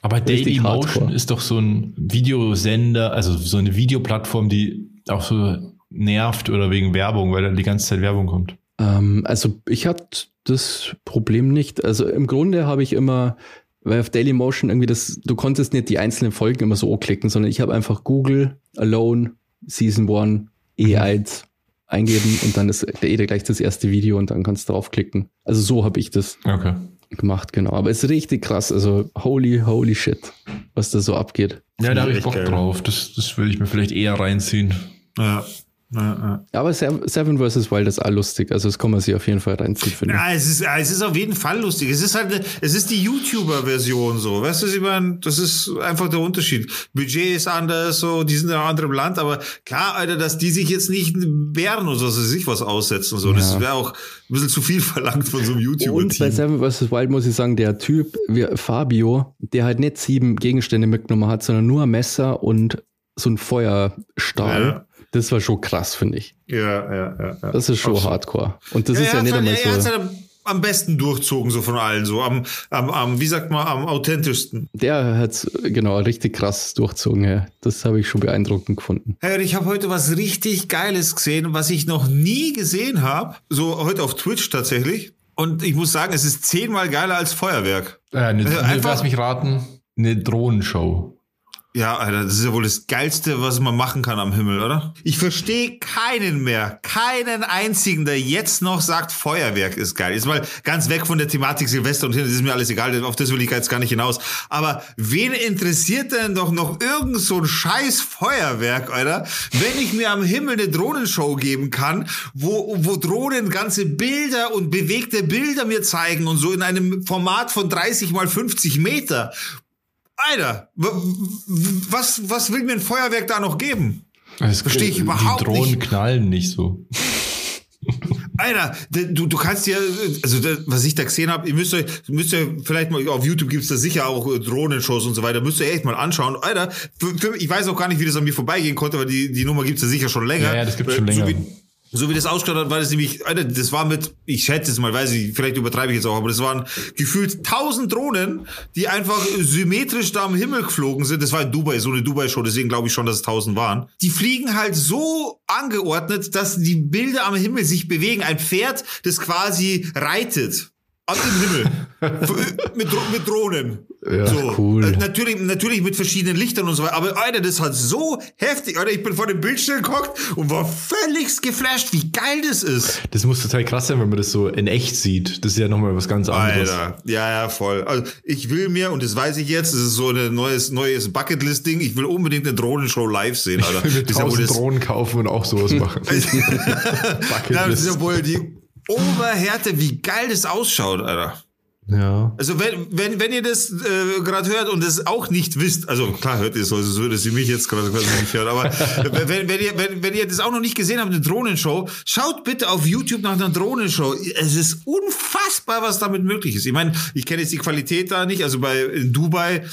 Aber richtig Daily Motion ist doch so ein Videosender, also so eine Videoplattform, die auch so nervt oder wegen Werbung, weil da die ganze Zeit Werbung kommt. Ähm, also ich hatte das Problem nicht. Also im Grunde habe ich immer, weil auf Dailymotion irgendwie das, du konntest nicht die einzelnen Folgen immer so klicken, sondern ich habe einfach Google Alone Season 1 E1 eingeben und dann ist eh gleich das erste Video und dann kannst du draufklicken. Also so habe ich das Okay. gemacht, genau. Aber es ist richtig krass. Also holy, holy shit, was da so abgeht. Ja, da habe ich Bock geil. drauf. Das, das würde ich mir vielleicht eher reinziehen. Ja. Ja, Aber Seven vs. Wild ist auch lustig. Also das kann man sich auf jeden Fall reinziehen, finde ich. Ja, es ist, es ist auf jeden Fall lustig. Es ist halt, eine, es ist die YouTuber-Version so. Weißt du, ich meine? Das ist einfach der Unterschied. Budget ist anders, so, die sind in einem anderen Land, aber klar, Alter, dass die sich jetzt nicht Bären oder so, dass sie sich was aussetzen, so. Das Ja. wäre auch ein bisschen zu viel verlangt von so einem Und bei. Seven vs. Wild muss ich sagen, der Typ, wie Fabio, der halt nicht sieben Gegenstände mitgenommen hat, sondern nur ein Messer und so ein Feuerstahl. Ja. Das war schon krass, finde ich. Ja, ja, ja. ja. Das ist schon Absolut. hardcore. Und das Ja, ist er ja nicht einmal so. am, am besten durchzogen, so von allen, so am, am, am, wie sagt man, am authentischsten. Der hat genau richtig krass durchzogen. Ja. Das habe ich schon beeindruckend gefunden. Hey, ich habe heute was richtig Geiles gesehen, was ich noch nie gesehen habe. So heute auf Twitch tatsächlich. Und ich muss sagen, es ist zehnmal geiler als Feuerwerk. Äh, eine, Also eine, einfach- lass mich raten, eine Drohnenshow. Ja, Alter, das ist ja wohl das Geilste, was man machen kann am Himmel, oder? Ich verstehe keinen mehr, keinen einzigen, der jetzt noch sagt, Feuerwerk ist geil. Ist mal ganz weg von der Thematik Silvester und hin, das ist mir alles egal, auf das will ich jetzt gar nicht hinaus. Aber wen interessiert denn doch noch irgend so ein scheiß Feuerwerk, Alter? Wenn ich mir am Himmel eine Drohnenshow geben kann, wo, wo Drohnen ganze Bilder und bewegte Bilder mir zeigen und so in einem Format von 30 mal 50 Meter, Alter, was, was will mir ein Feuerwerk da noch geben? Das verstehe ich überhaupt nicht. Die Drohnen nicht. knallen nicht so. Alter, du, du kannst ja, also was ich da gesehen habe, ihr müsst euch, müsst ihr vielleicht mal, auf YouTube gibt's da sicher auch äh, Drohnenshows und so weiter, müsst ihr echt mal anschauen. Alter, für, für, ich weiß auch gar nicht, wie das an mir vorbeigehen konnte, weil die, die Nummer gibt's ja sicher schon länger. Ja, ja das gibt's schon länger. So wie, so wie das ausgeschaut hat, war das nämlich, Alter, das war mit, ich schätze es mal, weiß ich, vielleicht übertreibe ich jetzt auch, aber das waren gefühlt tausend Drohnen, die einfach symmetrisch da am Himmel geflogen sind. Das war in Dubai, so eine Dubai-Show, deswegen glaube ich schon, dass es tausend waren. Die fliegen halt so angeordnet, dass die Bilder am Himmel sich bewegen. Ein Pferd, das quasi reitet. Ab im Himmel. mit, mit Drohnen. Ja, so. cool. Äh, natürlich, natürlich mit verschiedenen Lichtern und so weiter. Aber Alter, das hat so heftig. Alter, ich bin vor dem Bildschirm geguckt und war völlig geflasht, wie geil das ist. Das muss total krass sein, wenn man das so in echt sieht. Das ist ja nochmal was ganz anderes. Alter, ja, ja, voll. Also ich will mir, und das weiß ich jetzt, das ist so ein neues, neues Bucketlist-Ding, ich will unbedingt eine Drohnenshow live sehen, Alter. Ich will mir tausend Drohnen kaufen und auch sowas machen. ja, das ist ja wohl die Oberhärte, wie geil das ausschaut, Alter. Ja. Also wenn, wenn, wenn ihr das äh, gerade hört und es auch nicht wisst, also klar hört ihr es, also würde sie mich jetzt gerade quasi nicht hören, aber wenn, wenn, ihr, wenn, wenn ihr das auch noch nicht gesehen habt, eine Drohnenshow, schaut bitte auf YouTube nach einer Drohnenshow. Es ist unfassbar, was damit möglich ist. Ich meine, ich kenne jetzt die Qualität da nicht, also bei in Dubai,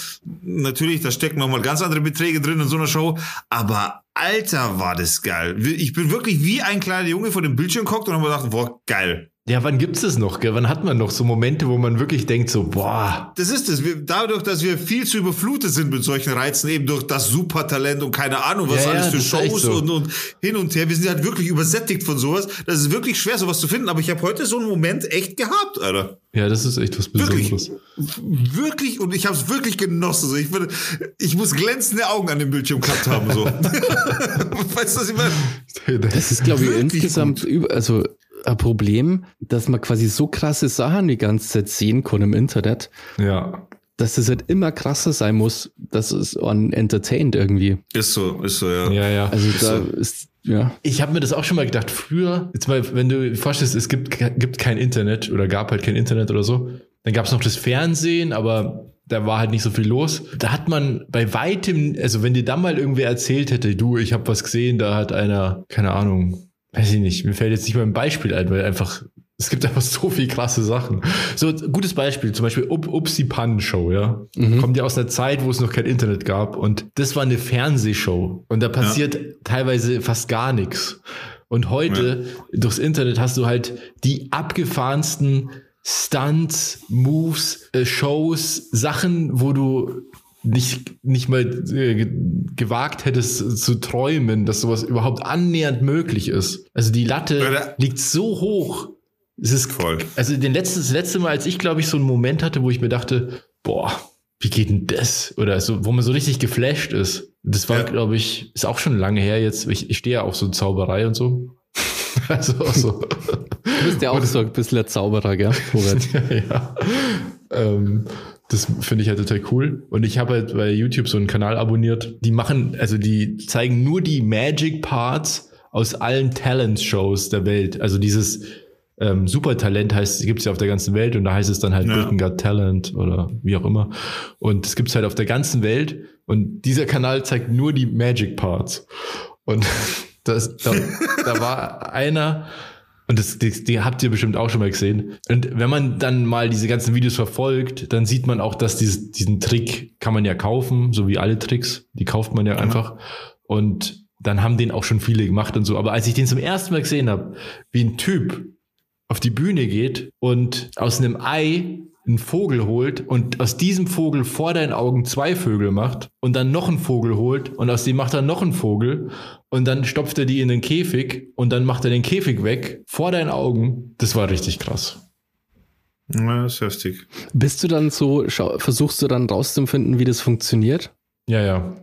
natürlich, da stecken nochmal ganz andere Beträge drin in so einer Show, aber Alter, war das geil. Ich bin wirklich wie ein kleiner Junge vor dem Bildschirm geguckt und habe gedacht, boah, geil. Ja, wann gibt's es noch? Gell? Wann hat man noch so Momente, wo man wirklich denkt, so, boah. Das ist es. dadurch, dass wir viel zu überflutet sind mit solchen Reizen, eben durch das Supertalent und keine Ahnung, was ja, alles für Shows so. und, und hin und her. Wir sind halt wirklich übersättigt von sowas. Das ist wirklich schwer, sowas zu finden. Aber ich habe heute so einen Moment echt gehabt, Alter. Ja, das ist echt was Besonderes. Wirklich, wirklich und ich habe es wirklich genossen. So, ich, würde, ich muss glänzende Augen an dem Bildschirm gehabt haben. So. weißt du, was ich meine? Das ist, glaube ich, insgesamt, über, also ein Problem, dass man quasi so krasse Sachen die ganze Zeit sehen kann im Internet. Ja. Dass es halt immer krasser sein muss, dass es an entertained irgendwie. Ist so, ist so, ja. Ja, ja. Also ist da so. ist, ja. Ich habe mir das auch schon mal gedacht, früher, jetzt mal, wenn du vorstellst, es gibt, gibt kein Internet oder gab halt kein Internet oder so, dann gab es noch das Fernsehen, aber da war halt nicht so viel los. Da hat man bei weitem, also wenn dir dann mal irgendwer erzählt hätte, du, ich habe was gesehen, da hat einer, keine Ahnung, weiß ich nicht, mir fällt jetzt nicht mal ein Beispiel ein, weil einfach, es gibt einfach so viel krasse Sachen. So, gutes Beispiel, zum Beispiel Up, Upsi Pan Show, ja. Mhm. Kommt ja aus einer Zeit, wo es noch kein Internet gab und das war eine Fernsehshow und da passiert ja. teilweise fast gar nichts. Und heute, ja. durchs Internet hast du halt die abgefahrensten Stunts, Moves, äh, Shows, Sachen, wo du nicht, nicht mal äh, gewagt hättest zu träumen, dass sowas überhaupt annähernd möglich ist. Also die Latte liegt so hoch. Es ist voll. Also den letzten, das letzte Mal, als ich, glaube ich, so einen Moment hatte, wo ich mir dachte, boah, wie geht denn das? Oder so, wo man so richtig geflasht ist. Das war, ja. glaube ich, ist auch schon lange her jetzt. Ich, ich stehe ja auch so Zauberei und so. also so. Du bist ja auch so ein bisschen der Zauberer, gell? ja, ja. Ähm, das finde ich halt total cool. Und ich habe halt bei YouTube so einen Kanal abonniert. Die machen, also die zeigen nur die Magic Parts aus allen Talent-Shows der Welt. Also dieses ähm, Supertalent heißt, gibt es ja auf der ganzen Welt und da heißt es dann halt ja. Britain Got Talent oder wie auch immer. Und es gibt es halt auf der ganzen Welt und dieser Kanal zeigt nur die Magic Parts. Und das, da, da war einer, und das, die, die habt ihr bestimmt auch schon mal gesehen. Und wenn man dann mal diese ganzen Videos verfolgt, dann sieht man auch, dass dieses, diesen Trick kann man ja kaufen, so wie alle Tricks. Die kauft man ja mhm. einfach. Und dann haben den auch schon viele gemacht und so. Aber als ich den zum ersten Mal gesehen habe, wie ein Typ auf die Bühne geht und aus einem Ei einen Vogel holt und aus diesem Vogel vor deinen Augen zwei Vögel macht und dann noch einen Vogel holt und aus dem macht er noch einen Vogel und dann stopft er die in den Käfig und dann macht er den Käfig weg vor deinen Augen. Das war richtig krass. Ja, das ist heftig. Bist du dann so, schau, versuchst du dann rauszufinden, wie das funktioniert? Ja, ja.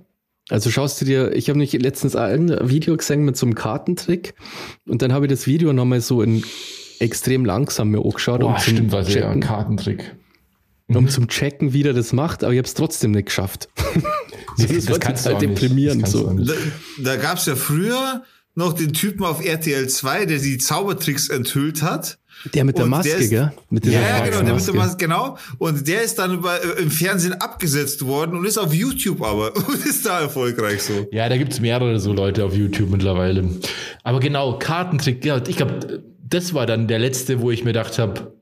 Also schaust du dir, ich habe nicht letztens ein Video gesehen mit so einem Kartentrick und dann habe ich das Video nochmal so in extrem langsam mir angeschaut, Boah, um zum stimmt, ja, ein checken, Kartentrick. um zum checken, wie der das macht, aber ich habe es trotzdem nicht geschafft. das, das war kannst du total auch nicht. deprimierend Das kannst du so. Da, da gab's ja früher noch den Typen auf RTL 2, der die Zaubertricks enthüllt hat. Der mit der Und der Maske, ist- gell? Mit Ja, ja, genau, der mit der Maske. Genau. Und der ist dann bei, äh, im Fernsehen abgesetzt worden und ist auf YouTube aber und ist da erfolgreich so. Ja, da gibt's mehrere so Leute auf YouTube mittlerweile. Aber genau, Kartentrick, ja, ich glaube, das war dann der letzte, wo ich mir gedacht habe,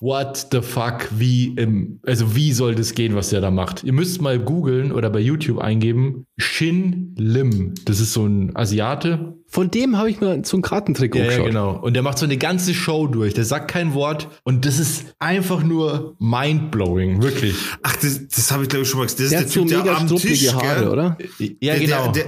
what the fuck, wie, im, also wie soll das gehen, was der da macht? Ihr müsst mal googeln oder bei YouTube eingeben, Shin Lim. Das ist so ein Asiate. Von dem habe ich mir so einen Kartentrick Ja, ja, angeschaut. genau. Und der macht so eine ganze Show durch. Der sagt kein Wort. Und das ist einfach nur mindblowing, wirklich. Ach, das, das habe ich glaube ich schon mal gesehen. Das Der ist hat so der Typ, der mega am struppige Tisch, Haare, oder? Ja, Der, genau. Der,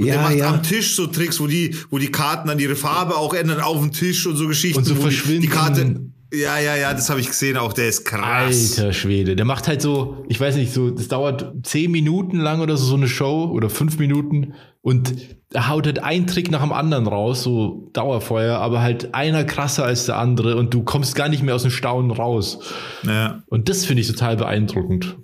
der, der Ja, macht ja. am Tisch so Tricks, wo die, wo die Karten dann ihre Farbe auch ändern auf dem Tisch und so Geschichten. Und so wo die- verschwinden. Die Karte. Ja, ja, ja, das habe ich gesehen auch. Der ist krass. Alter Schwede. Der macht halt so, ich weiß nicht, so, das dauert zehn Minuten lang oder so, so eine Show oder fünf Minuten und er haut halt einen Trick nach dem anderen raus, so Dauerfeuer, aber halt einer krasser als der andere und du kommst gar nicht mehr aus dem Staunen raus. Ja. Und das finde ich total beeindruckend.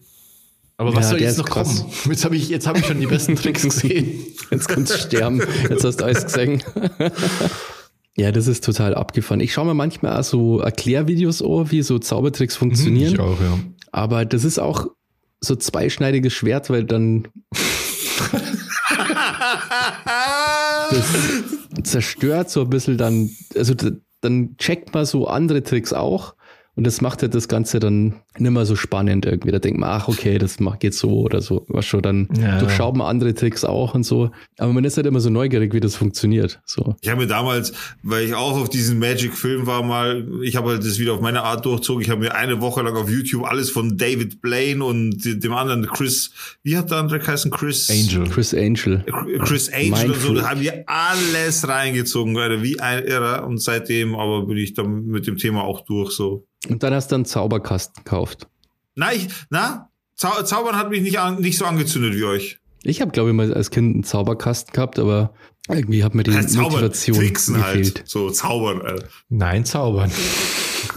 Aber was Ja, soll jetzt noch krass. kommen? Jetzt habe ich, jetzt hab ich schon die besten Tricks gesehen. Jetzt kannst du sterben. Jetzt hast du alles gesehen. ja, das ist total abgefahren. Ich schaue mir manchmal auch so Erklärvideos an, wie so Zaubertricks funktionieren. Ich auch, ja. Aber das ist auch so zweischneidiges Schwert, weil dann das zerstört so ein bisschen dann, also dann checkt man so andere Tricks auch und das macht halt das Ganze dann nicht mehr so spannend irgendwie. Da denkt man, ach okay, das macht geht so oder so. Was schon, dann Ja. durchschaut man andere Tricks auch und so. Aber man ist halt immer so neugierig, wie das funktioniert. So. Ich habe mir damals, weil ich auch auf diesen Magic-Film war, mal, ich habe halt das wieder auf meine Art durchzogen. Ich habe mir eine Woche lang auf YouTube alles von David Blaine und dem anderen Chris, wie hat der andere geheißen? Chris Angel. Chris Angel. Chris Angel und so, da haben wir alles reingezogen, wie ein Irrer. Und seitdem aber bin ich dann mit dem Thema auch durch, so. Und dann hast du einen Zauberkasten gekauft. Na, ich, na, Zau Zaubern hat mich nicht, an, nicht so angezündet wie euch. Ich habe, glaube ich, mal als Kind einen Zauberkasten gehabt, aber irgendwie hat mir die Halt Zaubern, Motivation Tricksen gefehlt. halt. So, Zaubern, Alter. Nein, zaubern.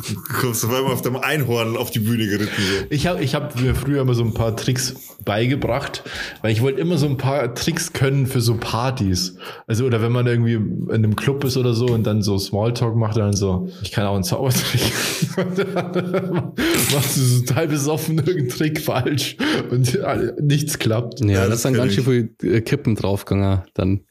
Du kommst auf einmal auf dem Einhorn auf die Bühne geritten, so. Ich habe ich hab mir früher immer so ein paar Tricks beigebracht, weil ich wollte immer so ein paar Tricks können für so Partys. Also, oder wenn man irgendwie in einem Club ist oder so und dann so Smalltalk macht, dann so, ich kann auch einen Zaubertrick. Dann Machst du so total besoffen irgendeinen Trick falsch und nichts klappt. Ja, Ja, das das sind kenn ganz schön viel äh, Kippen draufgegangen. Dann,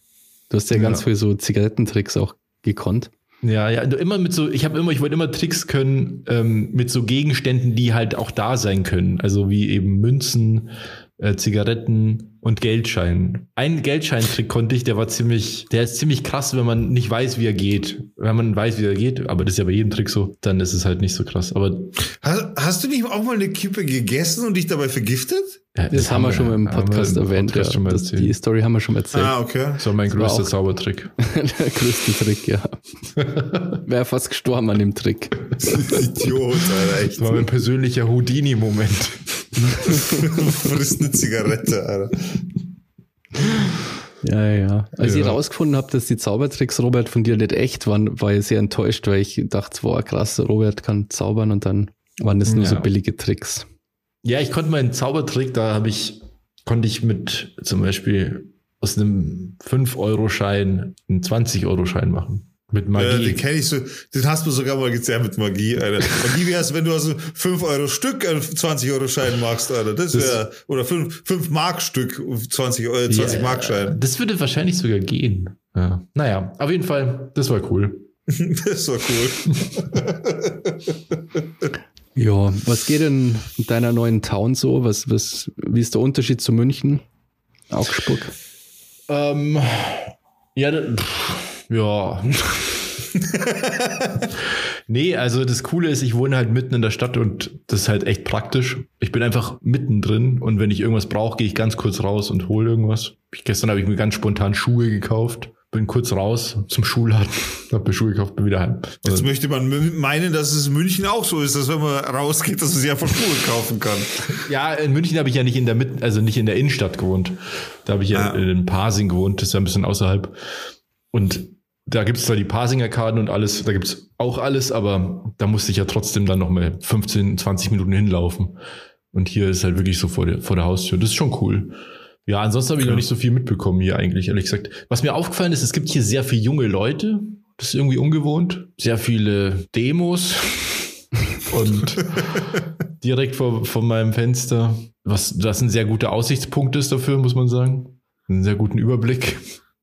du hast ja, ganz Ja. viel so Zigarettentricks auch gekonnt. Ja, ja, immer mit so, ich habe immer, ich wollte immer Tricks können ähm, mit so Gegenständen, die halt auch da sein können. Also wie eben Münzen, äh, Zigaretten und Geldschein. Einen Geldscheintrick konnte ich, der war ziemlich, der ist ziemlich krass, wenn man nicht weiß, wie er geht. Wenn man weiß, wie er geht, aber das ist ja bei jedem Trick so, dann ist es halt nicht so krass. Aber Hast, hast du nicht auch mal eine Kippe gegessen und dich dabei vergiftet? ja, Das, haben wir schon mal im Podcast im erwähnt. Podcast ja. das, die Story haben wir schon erzählt. Ah, okay. das war mein war größter Zaubertrick. Der größte Trick, ja. Wäre fast gestorben an dem Trick. Idiot, Alter, echt. Das war mein persönlicher Houdini-Moment. Frisst eine Zigarette, Alter. Ja, ja. Als ich Ja. rausgefunden habe, dass die Zaubertricks, Robert, von dir nicht echt waren, war ich sehr enttäuscht, weil ich dachte, wow, krass, Robert kann zaubern und dann waren das nur Ja. so billige Tricks. Ja, ich konnte meinen Zaubertrick, da habe ich, konnte ich mit zum Beispiel aus einem 5-Euro-Schein einen 20-Euro-Schein machen. Mit Ja, Magie. den kenne ich so, den hast du sogar mal gezeigt mit Magie, Alter. Magie wär's, wenn du also 5 Euro Stück einen 20 Euro Schein machst, Alter. Das wäre, oder 5, 5 Mark Stück 20, Euro- 20 Ja, Mark Schein. Das würde wahrscheinlich sogar gehen. Ja. Naja, auf jeden Fall, das war cool. Das war cool. Ja, was geht in deiner neuen Town so? Was, was, wie ist der Unterschied zu München? Augsburg? Ähm, ja, da- pff, ja. nee, also das Coole ist, ich wohne halt mitten in der Stadt und das ist halt echt praktisch. Ich bin einfach mittendrin und wenn ich irgendwas brauche, gehe ich ganz kurz raus und hole irgendwas. Ich, gestern habe ich mir ganz spontan Schuhe gekauft bin kurz raus zum Schulladen, hab mir Schuhe gekauft, bin wieder heim. Jetzt Also, möchte man meinen, dass es in München auch so ist, dass wenn man rausgeht, dass man sich einfach Schuhe kaufen kann. ja, in München habe ich ja nicht in der Mitte, also nicht in der Innenstadt gewohnt. Da habe ich ja, Ja. in Pasing gewohnt, das ist ja ein bisschen außerhalb. Und da gibt es zwar die Pasinger Karten und alles, da gibt es auch alles, aber da musste ich ja trotzdem dann noch mal 15, 20 Minuten hinlaufen. Und hier ist halt wirklich so vor der, vor der Haustür. Das ist schon cool. Ja, ansonsten habe ich noch nicht so viel mitbekommen hier eigentlich, ehrlich gesagt. Was mir aufgefallen ist, es gibt hier sehr viele junge Leute. Das ist irgendwie ungewohnt. Sehr viele Demos. Und direkt vor, vor meinem Fenster, was das ein sehr guter Aussichtspunkt ist dafür, muss man sagen. Einen sehr guten Überblick.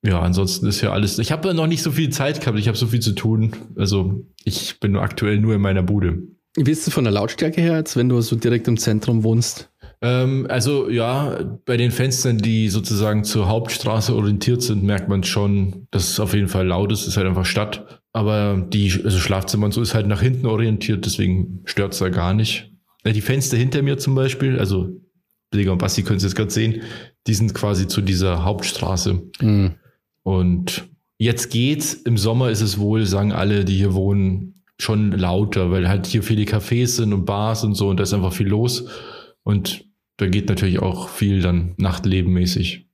Ja, ansonsten ist ja alles. Ich habe noch nicht so viel Zeit gehabt, ich habe so viel zu tun. Also ich bin aktuell nur in meiner Bude. Wie ist es von der Lautstärke her, als wenn du so direkt im Zentrum wohnst? Ähm, also ja, bei den Fenstern, die sozusagen zur Hauptstraße orientiert sind, merkt man schon, dass es auf jeden Fall laut ist. Es ist halt einfach Stadt. Aber die, also Schlafzimmer und so ist halt nach hinten orientiert, deswegen stört es da gar nicht. Die Fenster hinter mir zum Beispiel, also Bilger und Basti können es jetzt gerade sehen, die sind quasi zu dieser Hauptstraße. Hm. Und jetzt geht's. Im Sommer ist es wohl, sagen alle, die hier wohnen, schon lauter, weil halt hier viele Cafés sind und Bars und so und da ist einfach viel los. Und da geht natürlich auch viel dann Nachtlebenmäßig.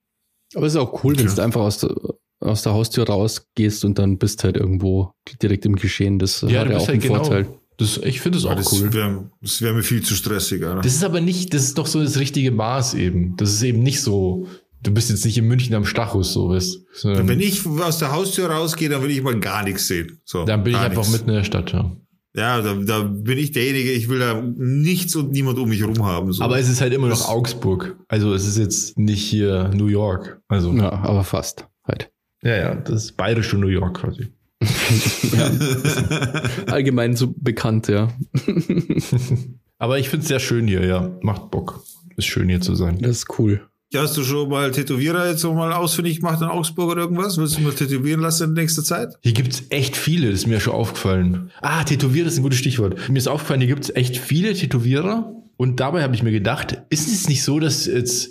Aber es ist auch cool, wenn du einfach aus der, aus der Haustür rausgehst und dann bist halt irgendwo direkt im Geschehen. Das hat ja auch einen Vorteil. genau. Das, ich finde es auch das cool. wäre wär mir viel zu stressig. Alter. Das ist aber nicht, das ist doch so das richtige Maß eben. Das ist eben nicht so, du bist jetzt nicht in München am Stachus, so weißt sondern Wenn ich aus der Haustür rausgehe, dann will ich mal gar nichts sehen. So, Dann bin ich einfach nichts. mitten in der Stadt, ja. Ja, da, da bin ich derjenige, ich will da nichts und niemand um mich rum haben. So. Aber es ist halt immer noch Das- Augsburg. Also es ist jetzt nicht hier New York. Also Ja, aber fast halt. Ja, ja, das ist bayerische New York quasi. Allgemein so bekannt, ja. Aber ich finde es sehr schön hier, ja. Macht Bock. Ist schön hier zu sein. Das ist cool. Ja, hast du schon mal Tätowierer jetzt so mal ausfindig gemacht in Augsburg oder irgendwas? Willst du mal tätowieren lassen in nächster Zeit? Hier gibt's echt viele, das ist mir schon aufgefallen. Ah, Tätowierer ist ein gutes Stichwort. Mir ist aufgefallen, hier gibt's echt viele Tätowierer. Und dabei habe ich mir gedacht, ist es nicht so, dass jetzt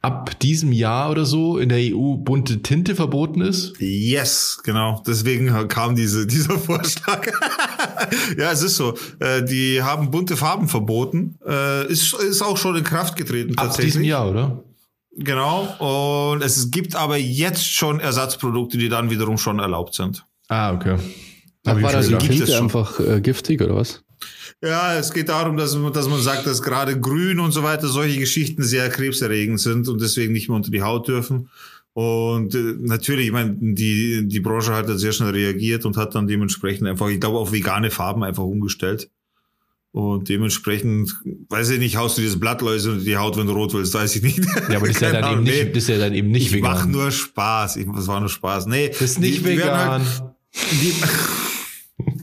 ab diesem Jahr oder so in der EU bunte Tinte verboten ist? Yes, genau. Deswegen kam diese, dieser Vorschlag. ja, es ist so. Äh, die haben bunte Farben verboten. Äh, ist, ist auch schon in Kraft getreten Ab tatsächlich. diesem Jahr, oder? Genau. Und es gibt aber jetzt schon Ersatzprodukte, die dann wiederum schon erlaubt sind. Ah, okay. Hab ich war schon da die gedacht. gibt es Tinte schon. einfach äh, giftig oder was? Ja, es geht darum, dass, man- dass man sagt, dass gerade Grün und so weiter solche Geschichten sehr krebserregend sind und deswegen nicht mehr unter die Haut dürfen. Und äh, natürlich, ich meine, die, die Branche hat da sehr schnell reagiert und hat dann dementsprechend einfach, ich glaube, auf vegane Farben einfach umgestellt. Und dementsprechend, weiß ich nicht, haust du dir das Blattläuse unter die Haut, wenn du rot willst, weiß ich nicht. Ja, aber das ist ja dann eben nicht, nee. das ist ja dann eben nicht ich mach vegan. nur Spaß. Ich, das war nur Spaß. Nee, das ist nicht die- werden vegan. Halt, die,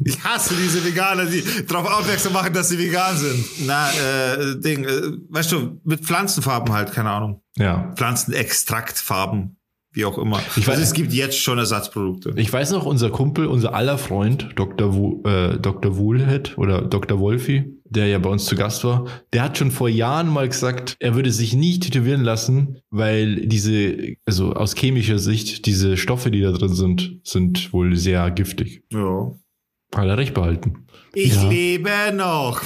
ich hasse diese Veganer, die darauf aufmerksam machen, dass sie vegan sind. Na, äh, Ding, äh, weißt du, mit Pflanzenfarben halt, keine Ahnung. ja. Pflanzenextraktfarben, wie auch immer. Ich weiß- also es gibt jetzt schon Ersatzprodukte. Ich weiß noch, unser Kumpel, unser aller Freund, Dr. Wu, äh, Dr. Woolhead oder Dr. Wolfi, der ja bei uns zu Gast war, der hat schon vor Jahren mal gesagt, er würde sich nicht tätowieren lassen, weil diese, also aus chemischer Sicht, diese Stoffe, die da drin sind, sind wohl sehr giftig. Ja. Hat er recht behalten. Ich Ja. lebe noch.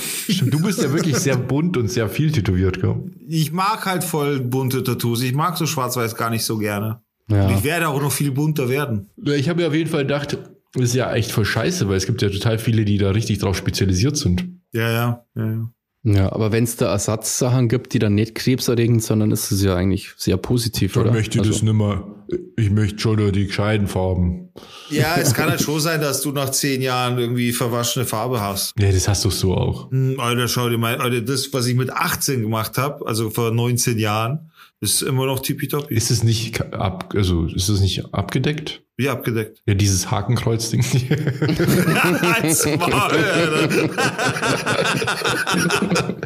Du bist ja wirklich sehr bunt und sehr viel tätowiert, gell? Ich mag halt voll bunte Tattoos. Ich mag so schwarz-weiß gar nicht so gerne. Und Ja. ich werde auch noch viel bunter werden. Ich habe ja auf jeden Fall gedacht, das ist ja echt voll scheiße, weil es gibt ja total viele, die da richtig drauf spezialisiert sind. Ja, ja, ja, ja. Ja, aber wenn es da Ersatzsachen gibt, die dann nicht krebserregend, sondern ist es ja eigentlich sehr positiv, oder? Also, nimmer. Ich möchte schon nur die gescheiten Farben. Ja, es kann halt schon sein, dass du nach zehn Jahren irgendwie verwaschene Farbe hast. Ja, das hast du so auch. Hm, Alter, schau dir mal, Alter, das, was ich mit 18 gemacht habe, also vor 19 Jahren, ist immer noch tippitoppi. Ist es nicht ab, also ist es nicht abgedeckt? Wie abgedeckt. Ja, dieses Hakenkreuz-Ding.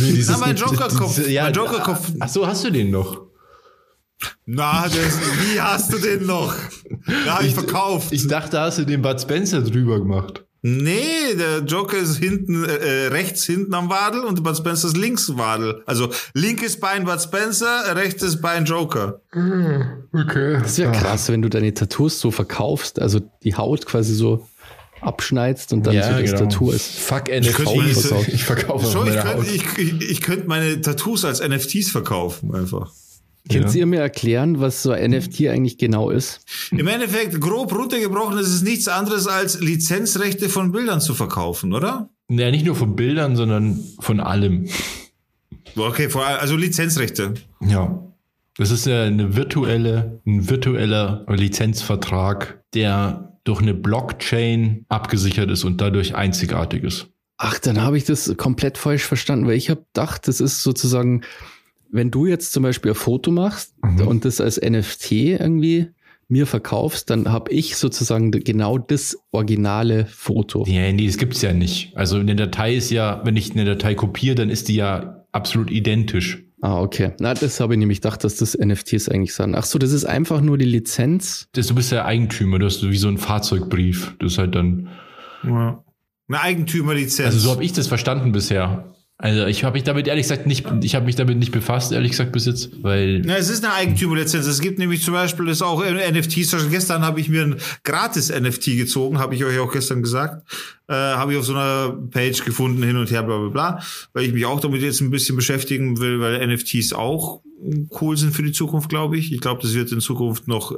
Nee, Na, mein Jokerkopf, Ja, mein Jokerkopf. Ach so, hast du den noch? Na, das, wie hast du den noch? Da habe ich verkauft. Ich dachte, da hast du den Bud Spencer drüber gemacht. Nee, der Joker ist hinten, äh, rechts hinten am Wadel und Bud Spencer ist links Wadel. Also linkes Bein Bud Spencer, rechtes Bein Joker. Okay. Das ist ja krass, wenn du deine Tattoos so verkaufst, also die Haut quasi so abschneidest und dann so das genau. Tattoo ist. Fuck könnte NFTs. meine- Ich verkaufe So, ich meine könnte Haut. ich, ich, ich könnt meine Tattoos als NFTs verkaufen, einfach. Könnt Ja. ihr mir erklären, was so ein NFT eigentlich genau ist? Im Endeffekt, grob runtergebrochen, ist es nichts anderes als Lizenzrechte von Bildern zu verkaufen, oder? Ja, nicht nur von Bildern, sondern von allem. Okay, vor allem, also Lizenzrechte. Ja. Das ist ja eine virtuelle, ein virtueller Lizenzvertrag, der durch eine Blockchain abgesichert ist und dadurch einzigartig ist. Ach, dann habe ich das komplett falsch verstanden, weil ich habe gedacht, das ist sozusagen, wenn du jetzt zum Beispiel ein Foto machst Mhm. und das als NFT irgendwie mir verkaufst, dann habe ich sozusagen genau das originale Foto. Ja, nee, das gibt's ja nicht. Also eine Datei ist ja, wenn ich eine Datei kopiere, dann ist die ja absolut identisch. Ah, okay. Na, das habe ich nämlich gedacht, dass das NFTs eigentlich sind. Ach so, das ist einfach nur die Lizenz. Das, du bist ja Eigentümer, du hast wie so einen Fahrzeugbrief. Das ist halt dann. Ja. Eine Eigentümerlizenz. Also so habe ich das verstanden bisher. Also ich habe mich damit ehrlich gesagt nicht, ich habe mich damit nicht befasst, ehrlich gesagt bis jetzt, weil Ja, es ist eine Eigentümerlizenz. Es gibt nämlich zum Beispiel das auch NFTs. Gestern habe ich mir ein gratis NFT gezogen, habe ich euch auch gestern gesagt. Äh, habe ich auf so einer Page gefunden, hin und her, bla bla bla, weil ich mich auch damit jetzt ein bisschen beschäftigen will, weil NFTs auch cool sind für die Zukunft, glaube ich. Ich glaube, das wird in Zukunft noch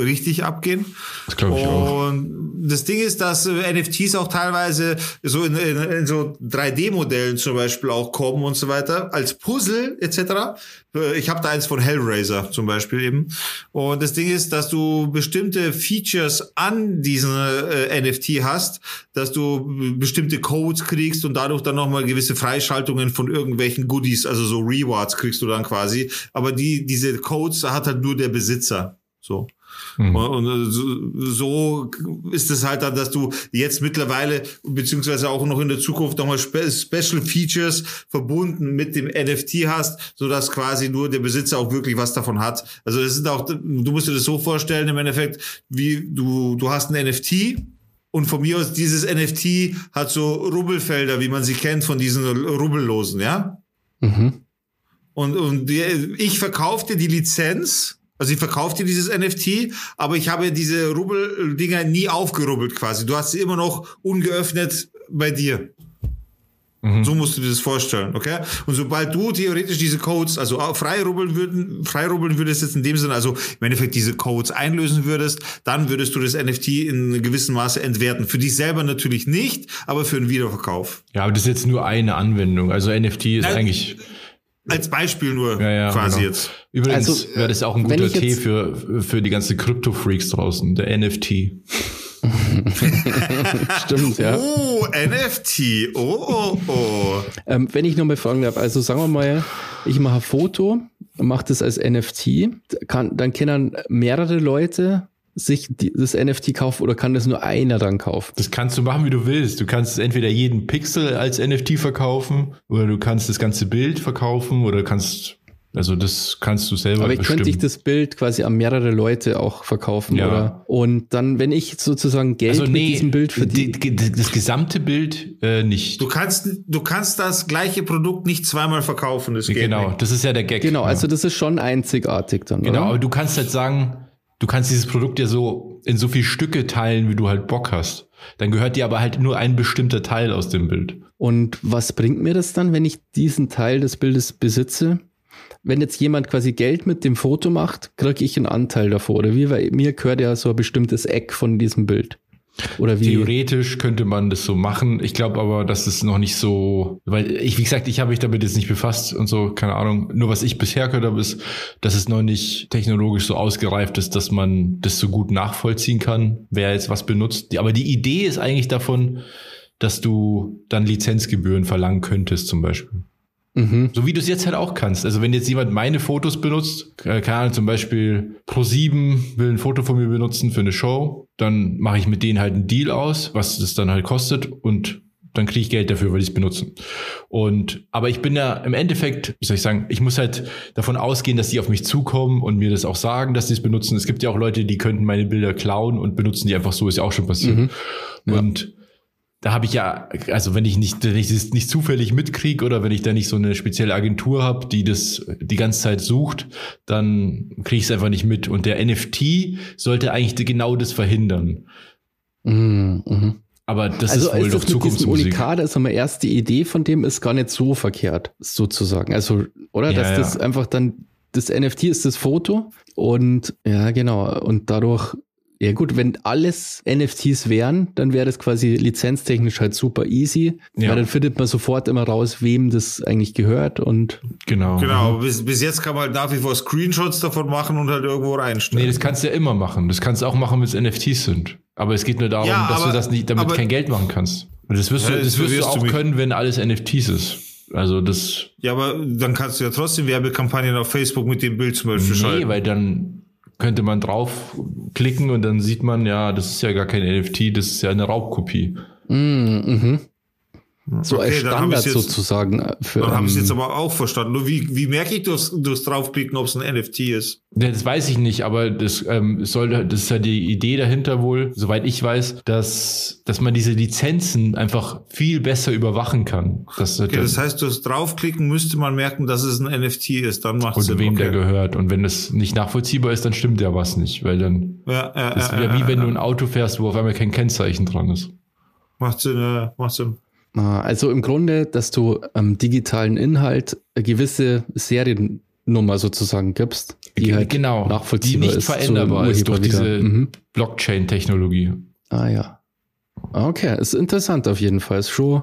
richtig abgehen. das glaube ich auch. Und das Ding ist, dass äh, NFTs auch teilweise so in, in, in so 3D-Modellen zum Beispiel auch kommen und so weiter, als Puzzle etc. Äh, Ich habe da eins von Hellraiser zum Beispiel eben. Und das Ding ist, dass du bestimmte Features an diesen äh, NFT hast, dass du bestimmte Codes kriegst und dadurch dann nochmal gewisse Freischaltungen von irgendwelchen Goodies, also so Rewards kriegst du dann quasi. Aber die, diese Codes hat halt nur der Besitzer. So. Hm. Und und so, ist es halt dann, dass du jetzt mittlerweile, beziehungsweise auch noch in der Zukunft nochmal Spe Special Features verbunden mit dem NFT hast, so dass quasi nur der Besitzer auch wirklich was davon hat. Also das sind auch, du musst dir das so vorstellen im Endeffekt, wie du, du hast ein NFT und von mir aus dieses NFT hat so Rubbelfelder, wie man sie kennt von diesen Rubbellosen, ja? Mhm. Und, und die, ich verkaufe dir die Lizenz, also ich verkaufe dir dieses NFT, aber ich habe diese Rubbel-Dinger nie aufgerubbelt quasi. Du hast sie immer noch ungeöffnet bei dir. Mhm. So musst du dir das vorstellen, okay? Und sobald du theoretisch diese Codes, also freirubbeln würden, freirubbeln würdest jetzt in dem Sinne, also im Endeffekt diese Codes einlösen würdest, dann würdest du das NFT in gewissem Maße entwerten. Für dich selber natürlich nicht, aber für einen Wiederverkauf. Ja, aber das ist jetzt nur eine Anwendung. Also NFT ist Nein, eigentlich Als Beispiel nur ja, ja, quasi genau. jetzt. Übrigens Also, wäre das auch ein guter Tee für, für die ganzen Krypto-Freaks draußen, der NFT. Stimmt, ja. Oh, NFT. Oh, oh, oh. Ähm, wenn ich nochmal fragen darf, also sagen wir mal, ich mache ein Foto, mache das als NFT, kann, dann können mehrere Leute sich die, das NFT kaufen oder kann das nur einer dann kaufen? Das kannst du machen, wie du willst. Du kannst entweder jeden Pixel als NFT verkaufen oder du kannst das ganze Bild verkaufen oder kannst, also das kannst du selber Aber ich bestimmen. könnte ich das Bild quasi an mehrere Leute auch verkaufen, Ja. oder? Und dann, wenn ich sozusagen Geld also mit nee, diesem Bild verdiene. die, die, das gesamte Bild äh, nicht. Du kannst, du kannst das gleiche Produkt nicht zweimal verkaufen. Das geht genau, nicht. das ist ja der Gag. Genau, ja. also das ist schon einzigartig dann. Genau, oder? aber du kannst halt sagen, du kannst dieses Produkt ja so in so viel Stücke teilen, wie du halt Bock hast. Dann gehört dir aber halt nur ein bestimmter Teil aus dem Bild. Und was bringt mir das dann, wenn ich diesen Teil des Bildes besitze? Wenn jetzt jemand quasi Geld mit dem Foto macht, kriege ich einen Anteil davor. Oder wie? Weil mir gehört ja so ein bestimmtes Eck von diesem Bild. Oder wie? Theoretisch könnte man das so machen. Ich glaube aber, dass es noch nicht so, weil ich, wie gesagt, ich habe mich damit jetzt nicht befasst und so, keine Ahnung. Nur was ich bisher gehört habe, ist, dass es noch nicht technologisch so ausgereift ist, dass man das so gut nachvollziehen kann, wer jetzt was benutzt. Aber die Idee ist eigentlich davon, dass du dann Lizenzgebühren verlangen könntest, zum Beispiel. Mhm. So wie du es jetzt halt auch kannst. Also wenn jetzt jemand meine Fotos benutzt, äh, Ahnung, zum Beispiel Pro7 will ein Foto von mir benutzen für eine Show, dann mache ich mit denen halt einen Deal aus, was das dann halt kostet und dann kriege ich Geld dafür, weil die es benutzen. Und aber ich bin ja im Endeffekt, wie soll ich sagen, ich muss halt davon ausgehen, dass die auf mich zukommen und mir das auch sagen, dass die es benutzen. Es gibt ja auch Leute, die könnten meine Bilder klauen und benutzen die einfach so, ist ja auch schon passiert. Mhm. Ja. Und da habe ich ja, also wenn ich nicht, wenn ich das nicht zufällig mitkriege oder wenn ich da nicht so eine spezielle Agentur habe, die das die ganze Zeit sucht, dann kriege ich es einfach nicht mit. Und der NFT sollte eigentlich genau das verhindern. Mhm, mhm. Aber das Also ist wohl ist doch Zukunftsmusik. Unikat, also mal erst die Idee von dem ist gar nicht so verkehrt, sozusagen. Also, oder? Ja, Dass ja. das einfach dann, das NFT ist das Foto und ja, genau. Und dadurch, ja gut, wenn alles NFTs wären, dann wäre das quasi lizenztechnisch halt super easy. Ja. Weil dann findet man sofort immer raus, wem das eigentlich gehört und Genau. Genau, bis, bis jetzt kann man halt nach wie vor Screenshots davon machen und halt irgendwo reinstellen. Nee, das kannst du ja immer machen. Das kannst du auch machen, wenn es NFTs sind. Aber es geht nur darum, Ja, dass aber- du das nicht, damit aber- kein Geld machen kannst. Und das wirst Ja, du, das das wirst du du auch mich. können, wenn alles NFTs ist. Also das, Ja, aber dann kannst du ja trotzdem Werbekampagnen auf Facebook mit dem Bild zum Beispiel nee, schalten. weil dann könnte man draufklicken und dann sieht man, ja, das ist ja gar kein NFT, das ist ja eine Raubkopie. mm, mhm. So Okay, als Standard jetzt- sozusagen äh, für Dann habe ich ähm, jetzt aber auch verstanden. Nur wie, wie merke ich durchs, durchs Draufklicken, ob es ein NFT ist? Ja, Das weiß ich nicht, aber das ähm, soll, das ist ja die Idee dahinter wohl, soweit ich weiß, dass, dass man diese Lizenzen einfach viel besser überwachen kann. Dass, Okay, das heißt, durchs Draufklicken müsste man merken, dass es ein NFT ist. Dann macht es und Sinn. wem der okay. gehört. Und wenn das nicht nachvollziehbar ist, dann stimmt ja was nicht, weil dann Ja, ja, das ja, wäre wie ja, wenn du ein Auto fährst, wo auf einmal kein Kennzeichen dran ist. Macht Sinn, ja, macht Sinn. Ah, Also im Grunde, dass du am digitalen Inhalt eine gewisse Seriennummer sozusagen gibst, die halt genau, nachvollziehbar die nicht ist. veränderbar ist durch Urheber diese wieder. Mhm. Blockchain-Technologie. Ah ja. Okay, ist interessant auf jeden Fall. Ist schon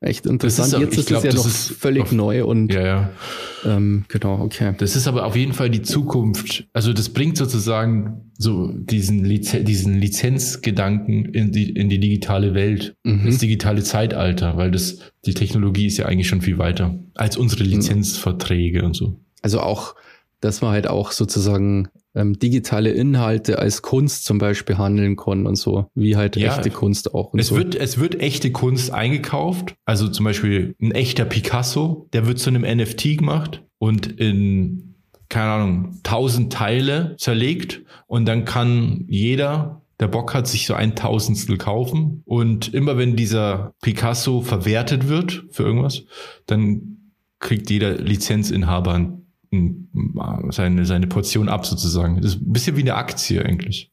echt interessant. auch- Jetzt ist glaub, es ja noch ist völlig auf- neu und Ja, ja. ähm, genau, okay. Das ist aber auf jeden Fall die Zukunft. Also das bringt sozusagen so diesen, Lize diesen Lizenzgedanken in die, in die digitale Welt, Mhm. ins digitale Zeitalter, weil das, die Technologie ist ja eigentlich schon viel weiter als unsere Mhm. Lizenzverträge und so. Also auch, dass man halt auch sozusagen ähm, digitale Inhalte als Kunst zum Beispiel handeln kann und so, wie halt Ja. echte Kunst auch Es so. wird, es wird echte Kunst eingekauft. Also zum Beispiel ein echter Picasso, der wird zu einem NFT gemacht und in, keine Ahnung, tausend Teile zerlegt und dann kann jeder, der Bock hat, sich so ein Tausendstel kaufen und immer wenn dieser Picasso verwertet wird für irgendwas, dann kriegt jeder Lizenzinhaber ein, seine, seine Portion ab sozusagen. Das ist ein bisschen wie eine Aktie eigentlich.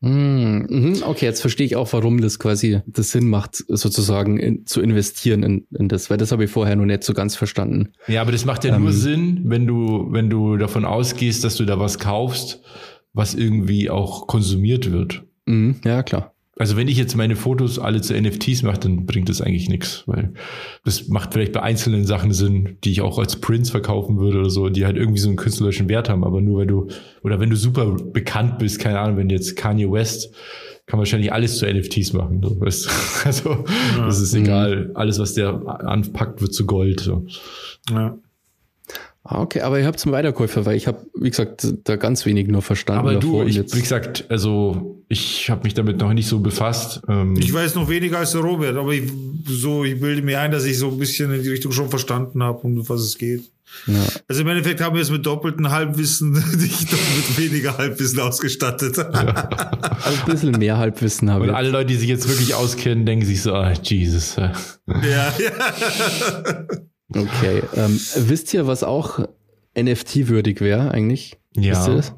Hm, mhm, okay, jetzt verstehe ich auch, warum das quasi das Sinn macht, sozusagen in, zu investieren in, in das, weil das habe ich vorher noch nicht so ganz verstanden. Ja, aber das macht ja nur Ähm. Sinn, wenn du, wenn du davon ausgehst, dass du da was kaufst, was irgendwie auch konsumiert wird. Mhm, ja, klar. Also wenn ich jetzt meine Fotos alle zu NFTs mache, dann bringt das eigentlich nichts, weil das macht vielleicht bei einzelnen Sachen Sinn, die ich auch als Prints verkaufen würde oder so, die halt irgendwie so einen künstlerischen Wert haben, aber nur weil du, oder wenn du super bekannt bist, keine Ahnung, wenn jetzt Kanye West, kann wahrscheinlich alles zu NFTs machen. So, weißt? Also das ist Mhm. egal, alles was der anpackt, wird zu Gold. So. Ja. Ah, okay, aber ihr habt zum Weiterkäufer, weil ich habe, wie gesagt, da ganz wenig nur verstanden. Aber davor du, und ich, jetzt- wie gesagt, also ich habe mich damit noch nicht so befasst. Ähm, Ich weiß noch weniger als der Robert, aber ich, so, ich bilde mir ein, dass ich so ein bisschen in die Richtung schon verstanden habe, um was es geht. ja. Also im Endeffekt haben wir es mit doppeltem Halbwissen, dich doch mit weniger Halbwissen ausgestattet. Also ein bisschen mehr Halbwissen habe und ich. alle Leute, die sich jetzt wirklich auskennen, denken sich so, ah, Jesus. ja, ja. Okay. Ähm, wisst ihr, was auch NFT-würdig wäre eigentlich? Ja, Wisst ihr das?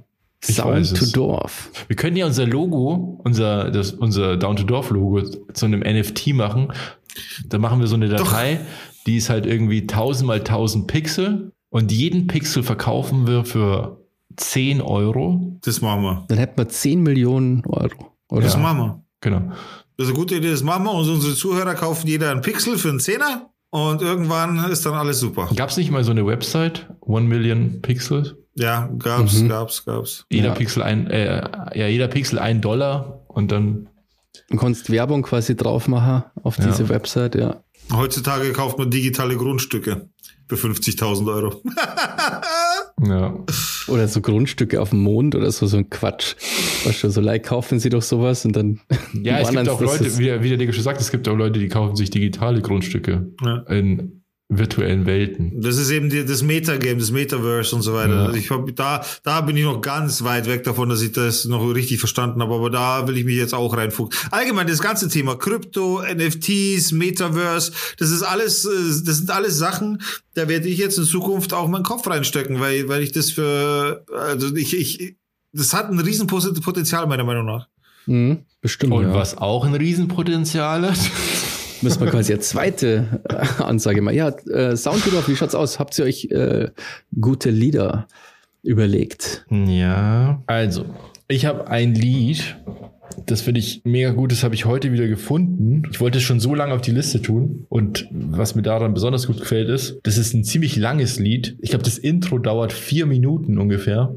ich Sound weiß to. Dorf. Wir können ja unser Logo, unser, das, unser Down-to-Dorf-Logo zu einem NFT machen. Da machen wir so eine Datei, die ist halt irgendwie 1000 mal 1000 Pixel und jeden Pixel verkaufen wir für 10 Euro. Das machen wir. Dann hätten wir 10 Millionen Euro. Oder? Das machen wir. Genau. Das ist eine gute Idee, das machen wir. Und unsere Zuhörer kaufen jeder einen Pixel für einen Zehner. Und irgendwann ist dann alles super. Gab es nicht mal so eine Website? One Million Pixels? Ja, gab's, Mhm. gab's, gab's. Jeder Ja. Pixel ein, äh, ja, jeder Pixel ein Dollar und dann Du kannst Werbung quasi drauf machen auf Ja. diese Website, ja. Heutzutage kauft man digitale Grundstücke für 50.000 Euro. ja. Oder so Grundstücke auf dem Mond oder so, so ein Quatsch. Weißt du, so like kaufen sie doch sowas und dann. Ja, es gibt auch Leute, wie der, wie der Digga schon sagt, es gibt auch Leute, die kaufen sich digitale Grundstücke Ja. in virtuellen Welten. Das ist eben die, das Metagame, das Metaverse und so weiter. Ja. Also ich hab, da, da bin ich noch ganz weit weg davon, dass ich das noch richtig verstanden habe, aber da will ich mich jetzt auch reinfuchsen. Allgemein das ganze Thema Krypto, NFTs, Metaverse, das ist alles, äh, das sind alles Sachen, da werde ich jetzt in Zukunft auch meinen Kopf reinstecken, weil, weil ich das für, also ich, ich, das hat ein riesen Potenzial meiner Meinung nach. Mhm, bestimmt. Und ja. was auch ein Riesenpotenzial hat. Müssen wir quasi eine zweite äh, Ansage machen. Ja, äh, Soundtrack, wie schaut's aus? Habt ihr euch äh, gute Lieder überlegt? Ja. Also, ich habe ein Lied, das finde ich mega gut, das habe ich heute wieder gefunden. Ich wollte es schon so lange auf die Liste tun. Und was mir daran besonders gut gefällt, ist, das ist ein ziemlich langes Lied. Ich glaube, das Intro dauert vier Minuten ungefähr.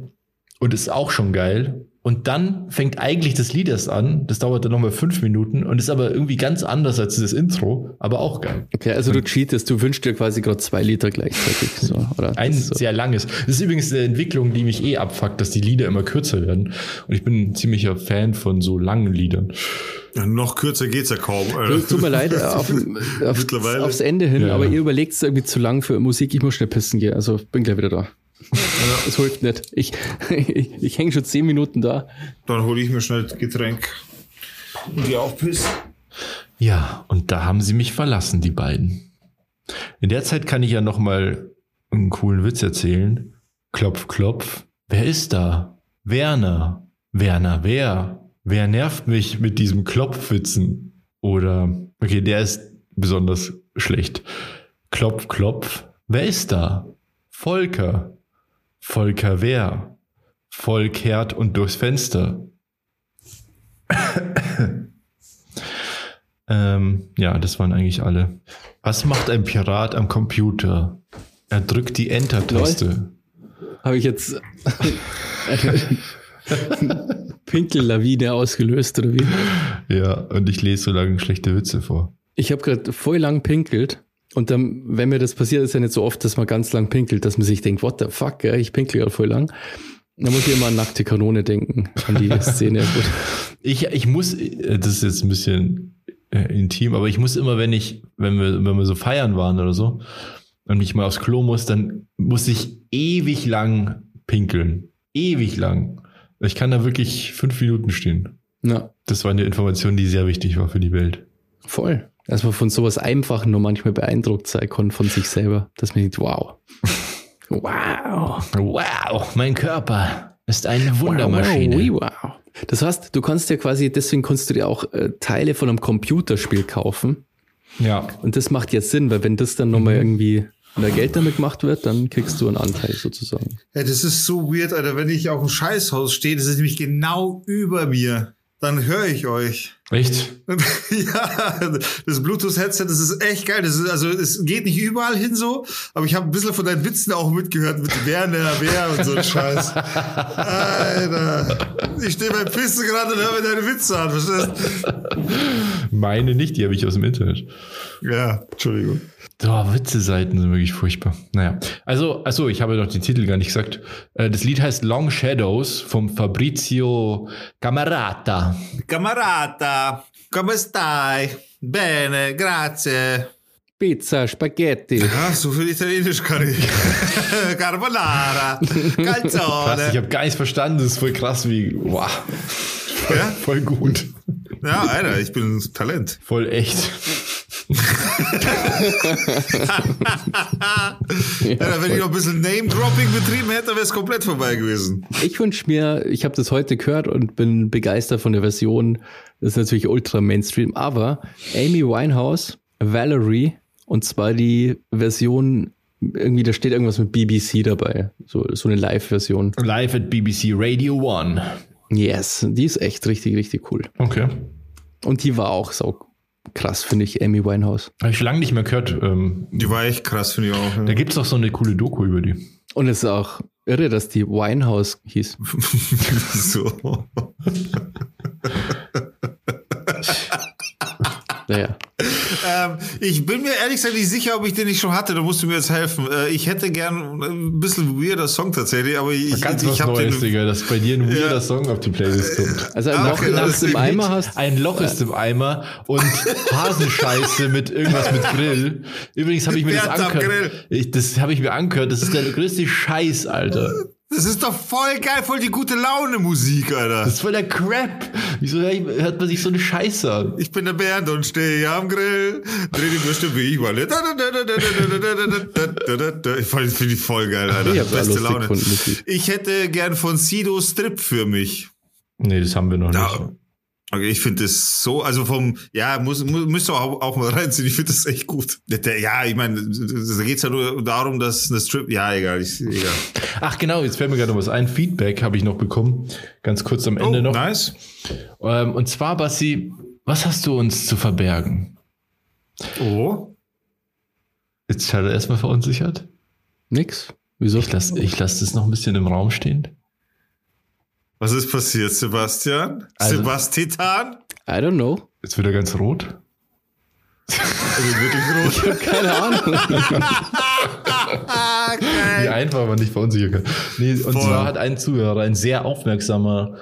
Und ist auch schon geil. Und dann fängt eigentlich das Lied erst an. Das dauert dann nochmal fünf Minuten und ist aber irgendwie ganz anders als das Intro, aber auch geil. Okay, also du cheatest, du wünschst dir quasi gerade zwei Liter gleichzeitig. So, oder? Ein so. sehr langes. Das ist übrigens eine Entwicklung, die mich eh abfuckt, dass die Lieder immer kürzer werden. Und ich bin ein ziemlicher Fan von so langen Liedern. Ja, noch kürzer geht's ja kaum. Du, Tut mir leid, auf, auf, Mittlerweile. aufs Ende hin, Ja. aber ihr überlegt es irgendwie zu lang für Musik. Ich muss schnell pissen gehen, also bin gleich wieder da. Es hilft nicht. Ich, ich, ich hänge schon zehn Minuten da. Dann hole ich mir schnell das Getränk. Und die auch pissen. Ja, und da haben sie mich verlassen, die beiden. In der Zeit kann ich ja noch mal einen coolen Witz erzählen. Klopf, klopf. Wer ist da? Werner. Werner, wer? Wer nervt mich mit diesem Klopfwitzen? Oder, okay, der ist besonders schlecht. Klopf, klopf. Wer ist da? Volker. Volker wer? Volkert und durchs Fenster. Ähm, ja, das waren eigentlich alle. Was macht ein Pirat am Computer? Er drückt die Enter-Taste. Habe ich jetzt Pinkellawine ausgelöst oder wie? Ja, und ich lese so lange schlechte Witze vor. Ich habe gerade voll lang pinkelt. Und dann, wenn mir das passiert, ist ja nicht so oft, dass man ganz lang pinkelt, dass man sich denkt, what the fuck, ja, ich pinkel gerade voll lang. Dann muss ich immer an nackte Kanone denken, an die Szene. Ich, ich muss, äh, das ist jetzt ein bisschen äh, intim, aber ich muss immer, wenn ich, wenn wir, wenn wir so feiern waren oder so und ich mal aufs Klo muss, dann muss ich ewig lang pinkeln. Ewig lang. Ich kann da wirklich fünf Minuten stehen. Ja, Das war eine Information, die sehr wichtig war für die Welt. voll. Dass man von sowas Einfachen nur manchmal beeindruckt sein kann von sich selber, dass man denkt, wow. Wow. Wow, mein Körper ist eine Wow, Wundermaschine. wow, wow. Das heißt, du kannst dir quasi, deswegen kannst du dir auch äh, Teile von einem Computerspiel kaufen. Ja, Und das macht jetzt Sinn, weil wenn das dann nochmal irgendwie mehr Geld damit gemacht wird, dann kriegst du einen Anteil sozusagen. Ja, das ist so weird, Alter. Wenn ich auf dem Scheißhaus stehe, das ist nämlich genau über mir. Dann höre ich euch. Echt? ja, das Bluetooth-Headset, das ist echt geil. Das ist, also es geht nicht überall hin so, aber ich habe ein bisschen von deinen Witzen auch mitgehört mit Werner, wer und so ein Scheiß. Alter. Ich stehe beim Pissen gerade und höre mir deine Witze an, verstehst Meine nicht, die habe ich aus dem Internet. Ja, Entschuldigung. Oh, Witze-Seiten sind wirklich furchtbar. Naja, also, also ich habe noch den Titel gar nicht gesagt. Äh, Das Lied heißt Long Shadows vom Fabrizio Camerata. Camarata, come stai? Bene, grazie. Pizza, Spaghetti. Ja, so viel Italienisch kann ich. Carbonara, Krass, ich Calzone. habe gar nichts verstanden. Das ist voll krass, wie, wow, Ja? voll gut. Ja, Alter, ich bin ein Talent. Voll echt. Ja, wenn ich noch ein bisschen Name-Dropping betrieben hätte, wäre es komplett vorbei gewesen. Ich wünsche mir, ich habe das heute gehört und bin begeistert von der Version. Das ist natürlich ultra Mainstream, aber Amy Winehouse, Valerie, und zwar die Version, irgendwie, da steht irgendwas mit BBC dabei. So, so eine Live-Version. Live at BBC Radio One. Yes, die ist echt richtig, richtig cool. Okay. Und die war auch so krass, finde ich, Amy Winehouse. Habe ich lange nicht mehr gehört. Ähm, Die war echt krass, finde ich auch. da gibt's auch so eine coole Doku über die. Und es ist auch irre, dass die Winehouse hieß. so. Naja. ähm, ich bin mir ehrlich gesagt nicht sicher, ob ich den nicht schon hatte. Da musst du mir jetzt helfen. Äh, ich hätte gern ein bisschen weirder Song tatsächlich, aber ich, Ganz ich was habe Neues, den. Digga, dass bei dir ein weirder Ja. Song auf die Playlist kommt. Also ein Loch, okay, du im ist Eimer hast. Ein Loch ist im Eimer und Hasenscheiße mit irgendwas mit Grill. Übrigens habe ich mir das angehört. Grill. Ich, das habe ich mir angehört. Das ist der größte Scheiß, Alter. Das ist doch voll geil, voll die gute Laune Musik, Alter. Das ist voll der Crap. Wieso hört man sich so eine Scheiße an? Ich bin der Bernd und stehe am Grill. Dreh die Würste wie ich mal. Ich finde die voll geil, Alter. Ich Beste Laune. Ich hätte gern von Sido Strip für mich. Nee, das haben wir noch Ja. nicht. Okay, ich finde das so, also vom, ja, muss, muss, müsst ihr auch, auch mal reinziehen. Ich finde das echt gut. Der- Ja, ich meine, da geht's ja nur darum, dass eine Strip, ja, egal, ich, egal. Ach genau, jetzt fällt mir gerade noch was ein. Feedback habe ich noch bekommen. Ganz kurz am Ende noch. Oh, nice. Ähm, und zwar, Bassi, was hast du uns zu verbergen? Oh. Jetzt hat er erstmal verunsichert. Nix. Wieso? Ich lasse ich lass das noch ein bisschen im Raum stehen. Was ist passiert, Sebastian? Also- Sebastian? I don't know. Jetzt wird er ganz rot. Also wirklich rot. Keine Ahnung. Ah, Wie einfach man nicht verunsichern kann. Nee, und Voll. zwar hat ein Zuhörer, ein sehr aufmerksamer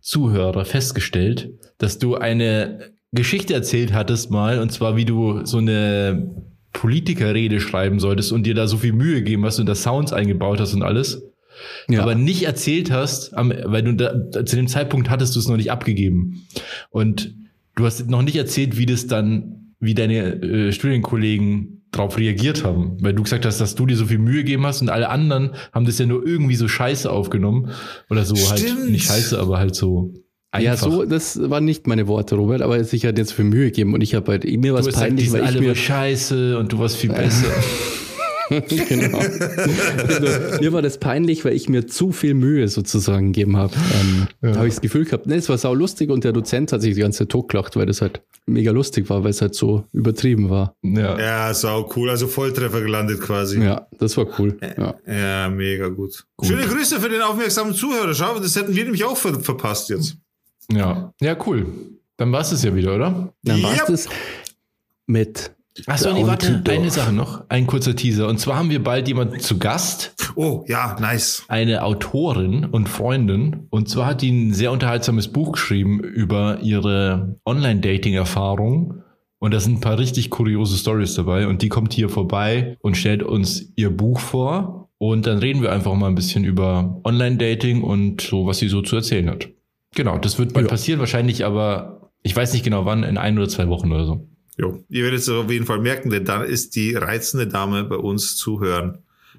Zuhörer festgestellt, dass du eine Geschichte erzählt hattest mal, und zwar wie du so eine Politikerrede schreiben solltest und dir da so viel Mühe gegeben hast und da Sounds eingebaut hast und alles. Ja. aber nicht erzählt hast, weil du da, zu dem Zeitpunkt hattest du es noch nicht abgegeben. Und du hast noch nicht erzählt, wie das dann, wie deine äh, Studienkollegen darauf reagiert haben. Weil du gesagt hast, dass du dir so viel Mühe gegeben hast und alle anderen haben das ja nur irgendwie so scheiße aufgenommen. Oder so halt, Stimmt. nicht scheiße, aber halt so einfach. Ja, so, das waren nicht meine Worte, Robert, aber sich hat jetzt für Mühe gegeben und ich habe halt mir was peinlich, sind weil ich alle mir nur scheiße und du warst viel besser. genau. Also, mir war das peinlich, weil ich mir zu viel Mühe sozusagen gegeben habe. Ähm, Ja. Habe ich das Gefühl gehabt, ne, es war sau lustig und der Dozent hat sich die ganze Zeit totgelacht, weil das halt mega lustig war, weil es halt so übertrieben war. ja. Ja, sau cool. Also Volltreffer gelandet quasi. Ja, das war cool. Ja. Ja, mega gut. Schöne Grüße für den aufmerksamen Zuhörer. Schau, das hätten wir nämlich auch ver verpasst jetzt. ja. Ja, cool. Dann war es es ja wieder, oder? Dann war es Yep. mit Achso, nee, warte, eine. Sache noch, ein kurzer Teaser. Und zwar haben wir bald jemanden zu Gast, Oh, ja, nice. eine Autorin und Freundin. Und zwar hat die ein sehr unterhaltsames Buch geschrieben über ihre Online-Dating-Erfahrung. Und da sind ein paar richtig kuriose Stories dabei. Und die kommt hier vorbei und stellt uns ihr Buch vor. Und dann reden wir einfach mal ein bisschen über Online-Dating und so, was sie so zu erzählen hat. Genau, das wird bald Ja. passieren, wahrscheinlich aber, ich weiß nicht genau wann, in ein oder zwei Wochen oder so. Jo. Ihr werdet es auf jeden Fall merken, denn dann ist die reizende Dame bei uns zu hören.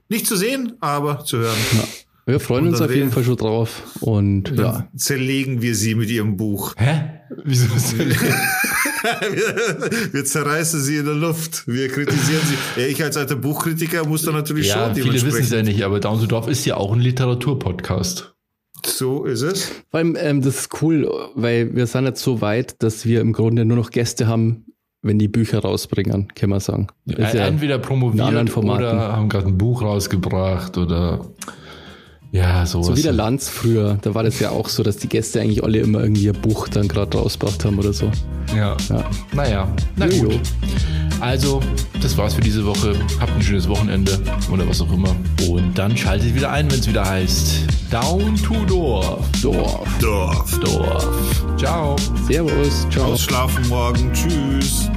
Nicht zu sehen, aber zu hören. Wir freuen uns auf jeden Fall schon drauf. Und ja, zerlegen wir sie mit ihrem Buch. Hä? Wieso wir, wir zerreißen sie in der Luft. Wir kritisieren sie. Ja, ich als alter Buchkritiker muss da natürlich Ja, schon viele wissen es dementsprechend. ja nicht, aber Down to Dorf ist ja auch ein Literaturpodcast. So ist es. vor allem, ähm, das ist cool, weil wir sind jetzt so weit, dass wir im Grunde nur noch Gäste haben, wenn die Bücher rausbringen, kann man sagen. Ja- Entweder promoviert oder haben gerade ein Buch rausgebracht oder ja, sowas. So wie der Lanz früher, da war das ja auch so, dass die Gäste eigentlich alle immer irgendwie ein Buch dann gerade rausgebracht haben oder so. Ja. Ja. Naja, na gut. Also, das war's für diese Woche. Habt ein schönes Wochenende oder was auch immer. Und dann schaltet wieder ein, wenn es wieder heißt Down to Dorf. Dorf. Dorf. Dorf. Ciao. Servus. Ciao. Ausschlafen morgen. Tschüss.